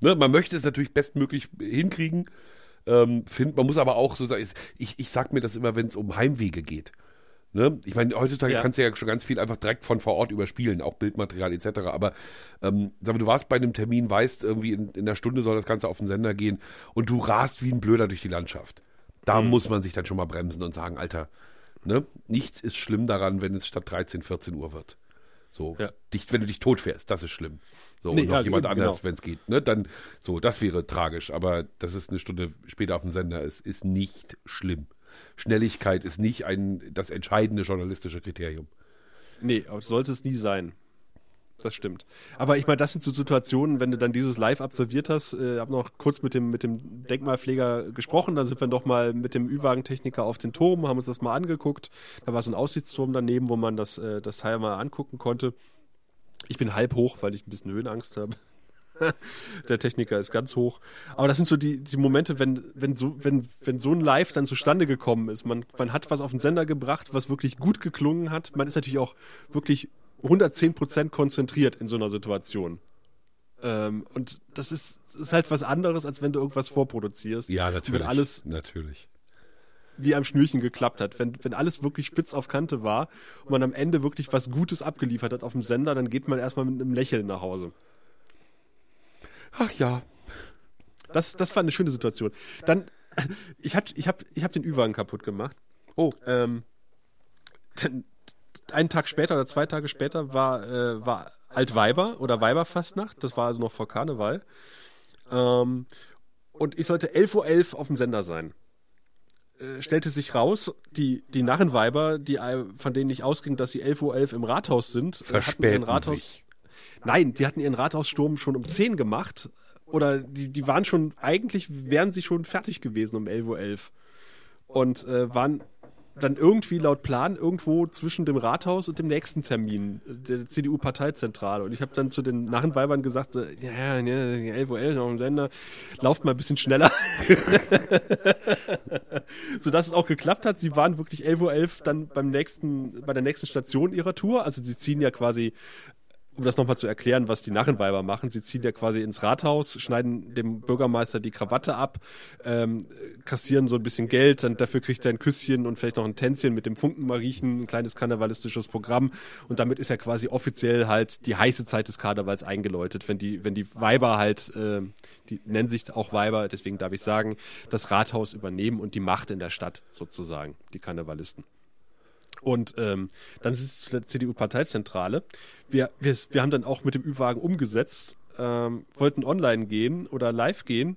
ne, man möchte es natürlich bestmöglich hinkriegen. Ähm, find, man muss aber auch so sagen, ich, ich sag mir das immer, wenn es um Heimwege geht. Ne? Ich meine, heutzutage Ja. kannst du ja schon ganz viel einfach direkt von vor Ort überspielen, auch Bildmaterial etc. Aber ähm, sag mal, du warst bei einem Termin, weißt, irgendwie in, in einer Stunde soll das Ganze auf den Sender gehen und du rast wie ein Blöder durch die Landschaft. Da Mhm. muss man sich dann schon mal bremsen und sagen, Alter, ne? nichts ist schlimm daran, wenn es statt 13, 14 Uhr wird. So, Ja. dich, wenn du dich tot fährst, das ist schlimm. So, Nee, und noch ja, jemand genau. anders, wenn es geht. Ne? Dann, so, das wäre tragisch. Aber dass es eine Stunde später auf dem Sender ist, ist nicht schlimm. Schnelligkeit ist nicht ein, das entscheidende journalistische Kriterium. Nee, sollte es nie sein. Das stimmt. Aber ich meine, das sind so Situationen, wenn du dann dieses live absolviert hast, äh, habe noch kurz mit dem, mit dem Denkmalpfleger gesprochen, dann sind wir noch mal mit dem Ü-Wagentechniker auf den Turm, haben uns das mal angeguckt. Da war so ein Aussichtsturm daneben, wo man das, äh, das Teil mal angucken konnte. Ich bin halb hoch, weil ich ein bisschen Höhenangst habe. Der Techniker ist ganz hoch. Aber das sind so die, die Momente, wenn, wenn, so, wenn, wenn so ein Live dann zustande gekommen ist. Man, man hat was auf den Sender gebracht, was wirklich gut geklungen hat. Man ist natürlich auch wirklich 110% konzentriert in so einer Situation. Ähm, und das ist, ist halt was anderes, als wenn du irgendwas vorproduzierst. Ja, natürlich. Wenn alles Natürlich. wie am Schnürchen geklappt hat. Wenn, wenn alles wirklich spitz auf Kante war und man am Ende wirklich was Gutes abgeliefert hat auf dem Sender, dann geht man erstmal mit einem Lächeln nach Hause. Ach ja. Das, das war eine schöne Situation. Dann, ich hab, ich hab, ich hab den Ü-Wagen kaputt gemacht. Oh, Ähm, dann, einen Tag später oder zwei Tage später war, äh, war Altweiber oder Weiberfastnacht. Das war also noch vor Karneval. Ähm, Und ich sollte 11.11 Uhr auf dem Sender sein. Äh, stellte sich raus, die, die Narrenweiber, die, äh, von denen ich ausging, dass sie 11.11 Uhr im Rathaus sind, äh, hatten ihren Verspäten Rathaus. sich. Nein, die hatten ihren Rathaussturm schon um 10 gemacht. Oder die, die waren schon, eigentlich wären sie schon fertig gewesen um 11.11 Uhr. Und äh, waren dann irgendwie laut Plan irgendwo zwischen dem Rathaus und dem nächsten Termin äh, der CDU-Parteizentrale. Und ich habe dann zu den Narrenweibern gesagt, ja, ja, ja, 11.11 Uhr noch im Sender, lauft mal ein bisschen schneller. Sodass es auch geklappt hat. Sie waren wirklich 11.11 Uhr dann beim nächsten, bei der nächsten Station ihrer Tour. Also sie ziehen ja quasi um das nochmal zu erklären, was die Narrenweiber machen, sie ziehen ja quasi ins Rathaus, schneiden dem Bürgermeister die Krawatte ab, ähm, kassieren so ein bisschen Geld, dann dafür kriegt er ein Küsschen und vielleicht noch ein Tänzchen mit dem Funkenmariechen, ein kleines karnevalistisches Programm und damit ist ja quasi offiziell halt die heiße Zeit des Karnevals eingeläutet, wenn die, wenn die Weiber halt, äh, die nennen sich auch Weiber, deswegen darf ich sagen, das Rathaus übernehmen und die Macht in der Stadt sozusagen, die Karnevalisten. Und ähm, dann es der CDU-Parteizentrale. Wir, wir, wir haben dann auch mit dem Ü-Wagen umgesetzt, ähm, wollten online gehen oder live gehen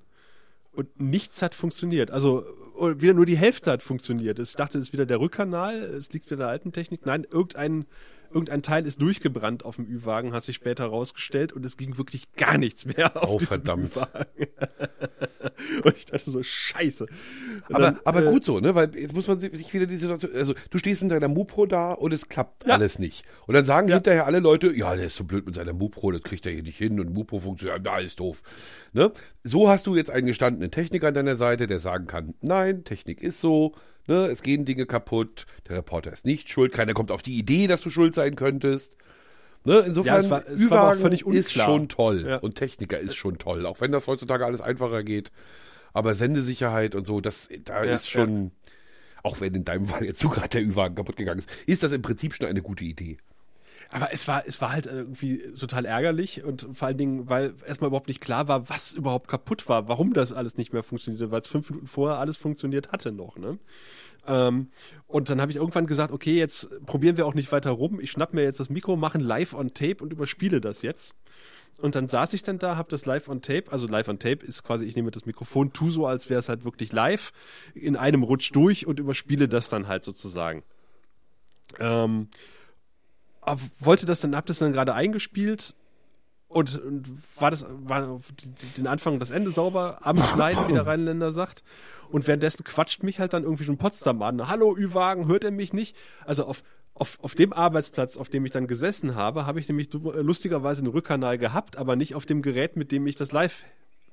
und nichts hat funktioniert. Also äh, wieder nur die Hälfte hat funktioniert. Ich dachte, es ist wieder der Rückkanal, es liegt wieder in der alten Technik. Nein, irgendein, irgendein Teil ist durchgebrannt auf dem Ü-Wagen, hat sich später herausgestellt und es ging wirklich gar nichts mehr auf Oh, verdammt. Ü-Wagen. und ich dachte so, scheiße. Und Aber, dann, aber äh, gut so, ne? Weil jetzt muss man sich wieder die Situation, also du stehst mit deiner Mupro da und es klappt Ja. alles nicht. Und dann sagen Ja. hinterher alle Leute, ja, der ist so blöd mit seiner Mupro, das kriegt er hier nicht hin und Mupro funktioniert, da ist doof. Ne? So hast du jetzt einen gestandenen Techniker an deiner Seite, der sagen kann, nein, Technik ist so, ne? es gehen Dinge kaputt, der Reporter ist nicht schuld, keiner kommt auf die Idee, dass du schuld sein könntest. Ne? Insofern, Ja, es war- es war völlig ist unklar. schon toll Ja. und Techniker ist schon toll, auch wenn das heutzutage alles einfacher geht. Aber Sendesicherheit und so, das da Ja, ist schon, auch wenn in deinem Fall jetzt sogar der Ü-Wagen kaputt gegangen ist, ist das im Prinzip schon eine gute Idee. Aber es war, es war halt irgendwie total ärgerlich und vor allen Dingen, weil erstmal überhaupt nicht klar war, was überhaupt kaputt war, warum das alles nicht mehr funktionierte, weil es fünf Minuten vorher alles funktioniert hatte noch, ne? Ähm, und dann habe ich irgendwann gesagt, okay, jetzt probieren wir auch nicht weiter rum. Ich schnapp mir jetzt das Mikro, mache ein Live on Tape und überspiele das jetzt. Und dann saß ich dann da, habe das live on tape, also live on tape ist quasi, ich nehme das Mikrofon, tu so, als wäre es halt wirklich live, in einem Rutsch durch und überspiele das dann halt sozusagen. Ähm, wollte das dann, hab das dann gerade eingespielt und, und war das, war den Anfang und das Ende sauber am Schneiden, wie der Rheinländer sagt. Und währenddessen quatscht mich halt dann irgendwie schon Potsdam an. Hallo, Ü-Wagen, hört er mich nicht? Also auf, auf, auf dem Arbeitsplatz, auf dem ich dann gesessen habe, habe ich nämlich du- lustigerweise einen Rückkanal gehabt, aber nicht auf dem Gerät, mit dem ich das live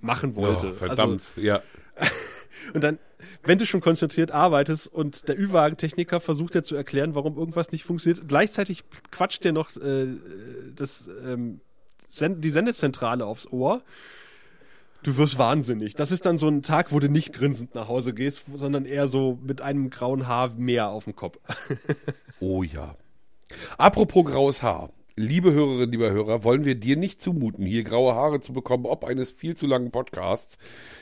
machen wollte. Oh, verdammt, ja. Und dann, wenn du schon konzentriert arbeitest und der Ü-Wagen-Techniker versucht dir zu erklären, warum irgendwas nicht funktioniert, gleichzeitig quatscht dir noch äh, das, ähm, die Sendezentrale aufs Ohr. Du wirst wahnsinnig. Das ist dann so ein Tag, wo du nicht grinsend nach Hause gehst, sondern eher so mit einem grauen Haar mehr auf dem Kopf. Oh ja. Apropos graues Haar. Liebe Hörerinnen, lieber Hörer, wollen wir dir nicht zumuten, hier graue Haare zu bekommen, ob eines viel zu langen Podcasts.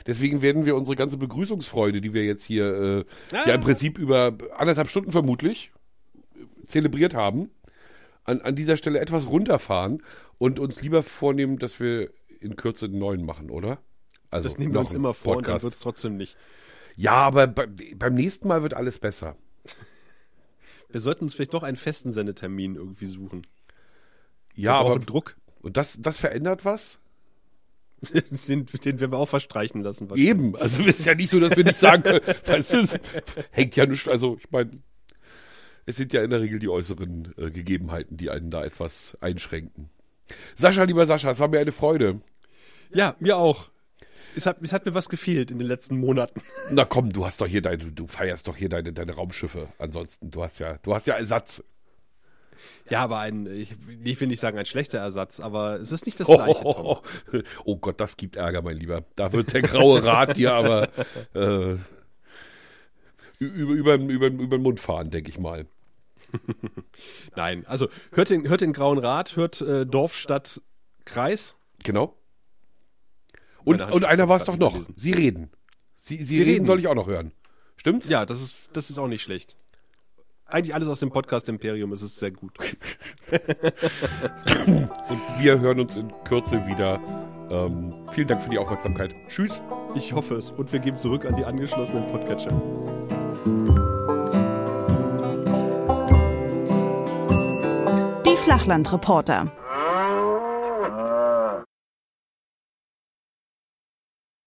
Deswegen werden wir unsere ganze Begrüßungsfreude, die wir jetzt hier äh, ja im Prinzip über anderthalb Stunden vermutlich zelebriert haben, an, an dieser Stelle etwas runterfahren und uns lieber vornehmen, dass wir in Kürze einen neuen machen, oder? Also Das nehmen wir uns immer vor und dann Podcast. wird es trotzdem nicht. Ja, aber bei, beim nächsten Mal wird alles besser. Wir sollten uns vielleicht doch einen festen Sendetermin irgendwie suchen. Ja, aber Druck, und das, das verändert was? den, den werden wir auch verstreichen lassen. Eben, also es ist ja nicht so, dass wir nicht sagen können, weißt du, es hängt ja nicht, also ich meine, es sind ja in der Regel die äußeren äh, Gegebenheiten, die einen da etwas einschränken. Sascha, lieber Sascha, es war mir eine Freude. Ja, mir auch. Es hat, es hat mir was gefehlt in den letzten Monaten. Na komm, du hast doch hier deine, du feierst doch hier deine, deine Raumschiffe. Ansonsten, du hast ja, du hast ja Ersatz. Ja, aber ein, ich, ich will nicht sagen ein schlechter Ersatz, aber es ist nicht das Oh, gleiche. oh, oh, oh. oh Gott, das gibt Ärger, mein Lieber. Da wird der graue Rat dir aber äh, über, über, über, über den Mund fahren, denke ich mal. Nein, also hört den, hört den Grauen Rat, hört äh, Dorf, Stadt, Kreis. Genau. Und, und einer war es doch noch. Sie reden. Sie, Sie, Sie reden, reden. soll ich auch noch hören. Stimmt's? Ja, das ist, das ist auch nicht schlecht. Eigentlich alles aus dem Podcast Imperium, es ist sehr gut. Und wir hören uns in Kürze wieder. Ähm, vielen Dank für die Aufmerksamkeit. Tschüss. Ich hoffe es. Und wir geben zurück an die angeschlossenen Podcatcher. Die Flachlandreporter.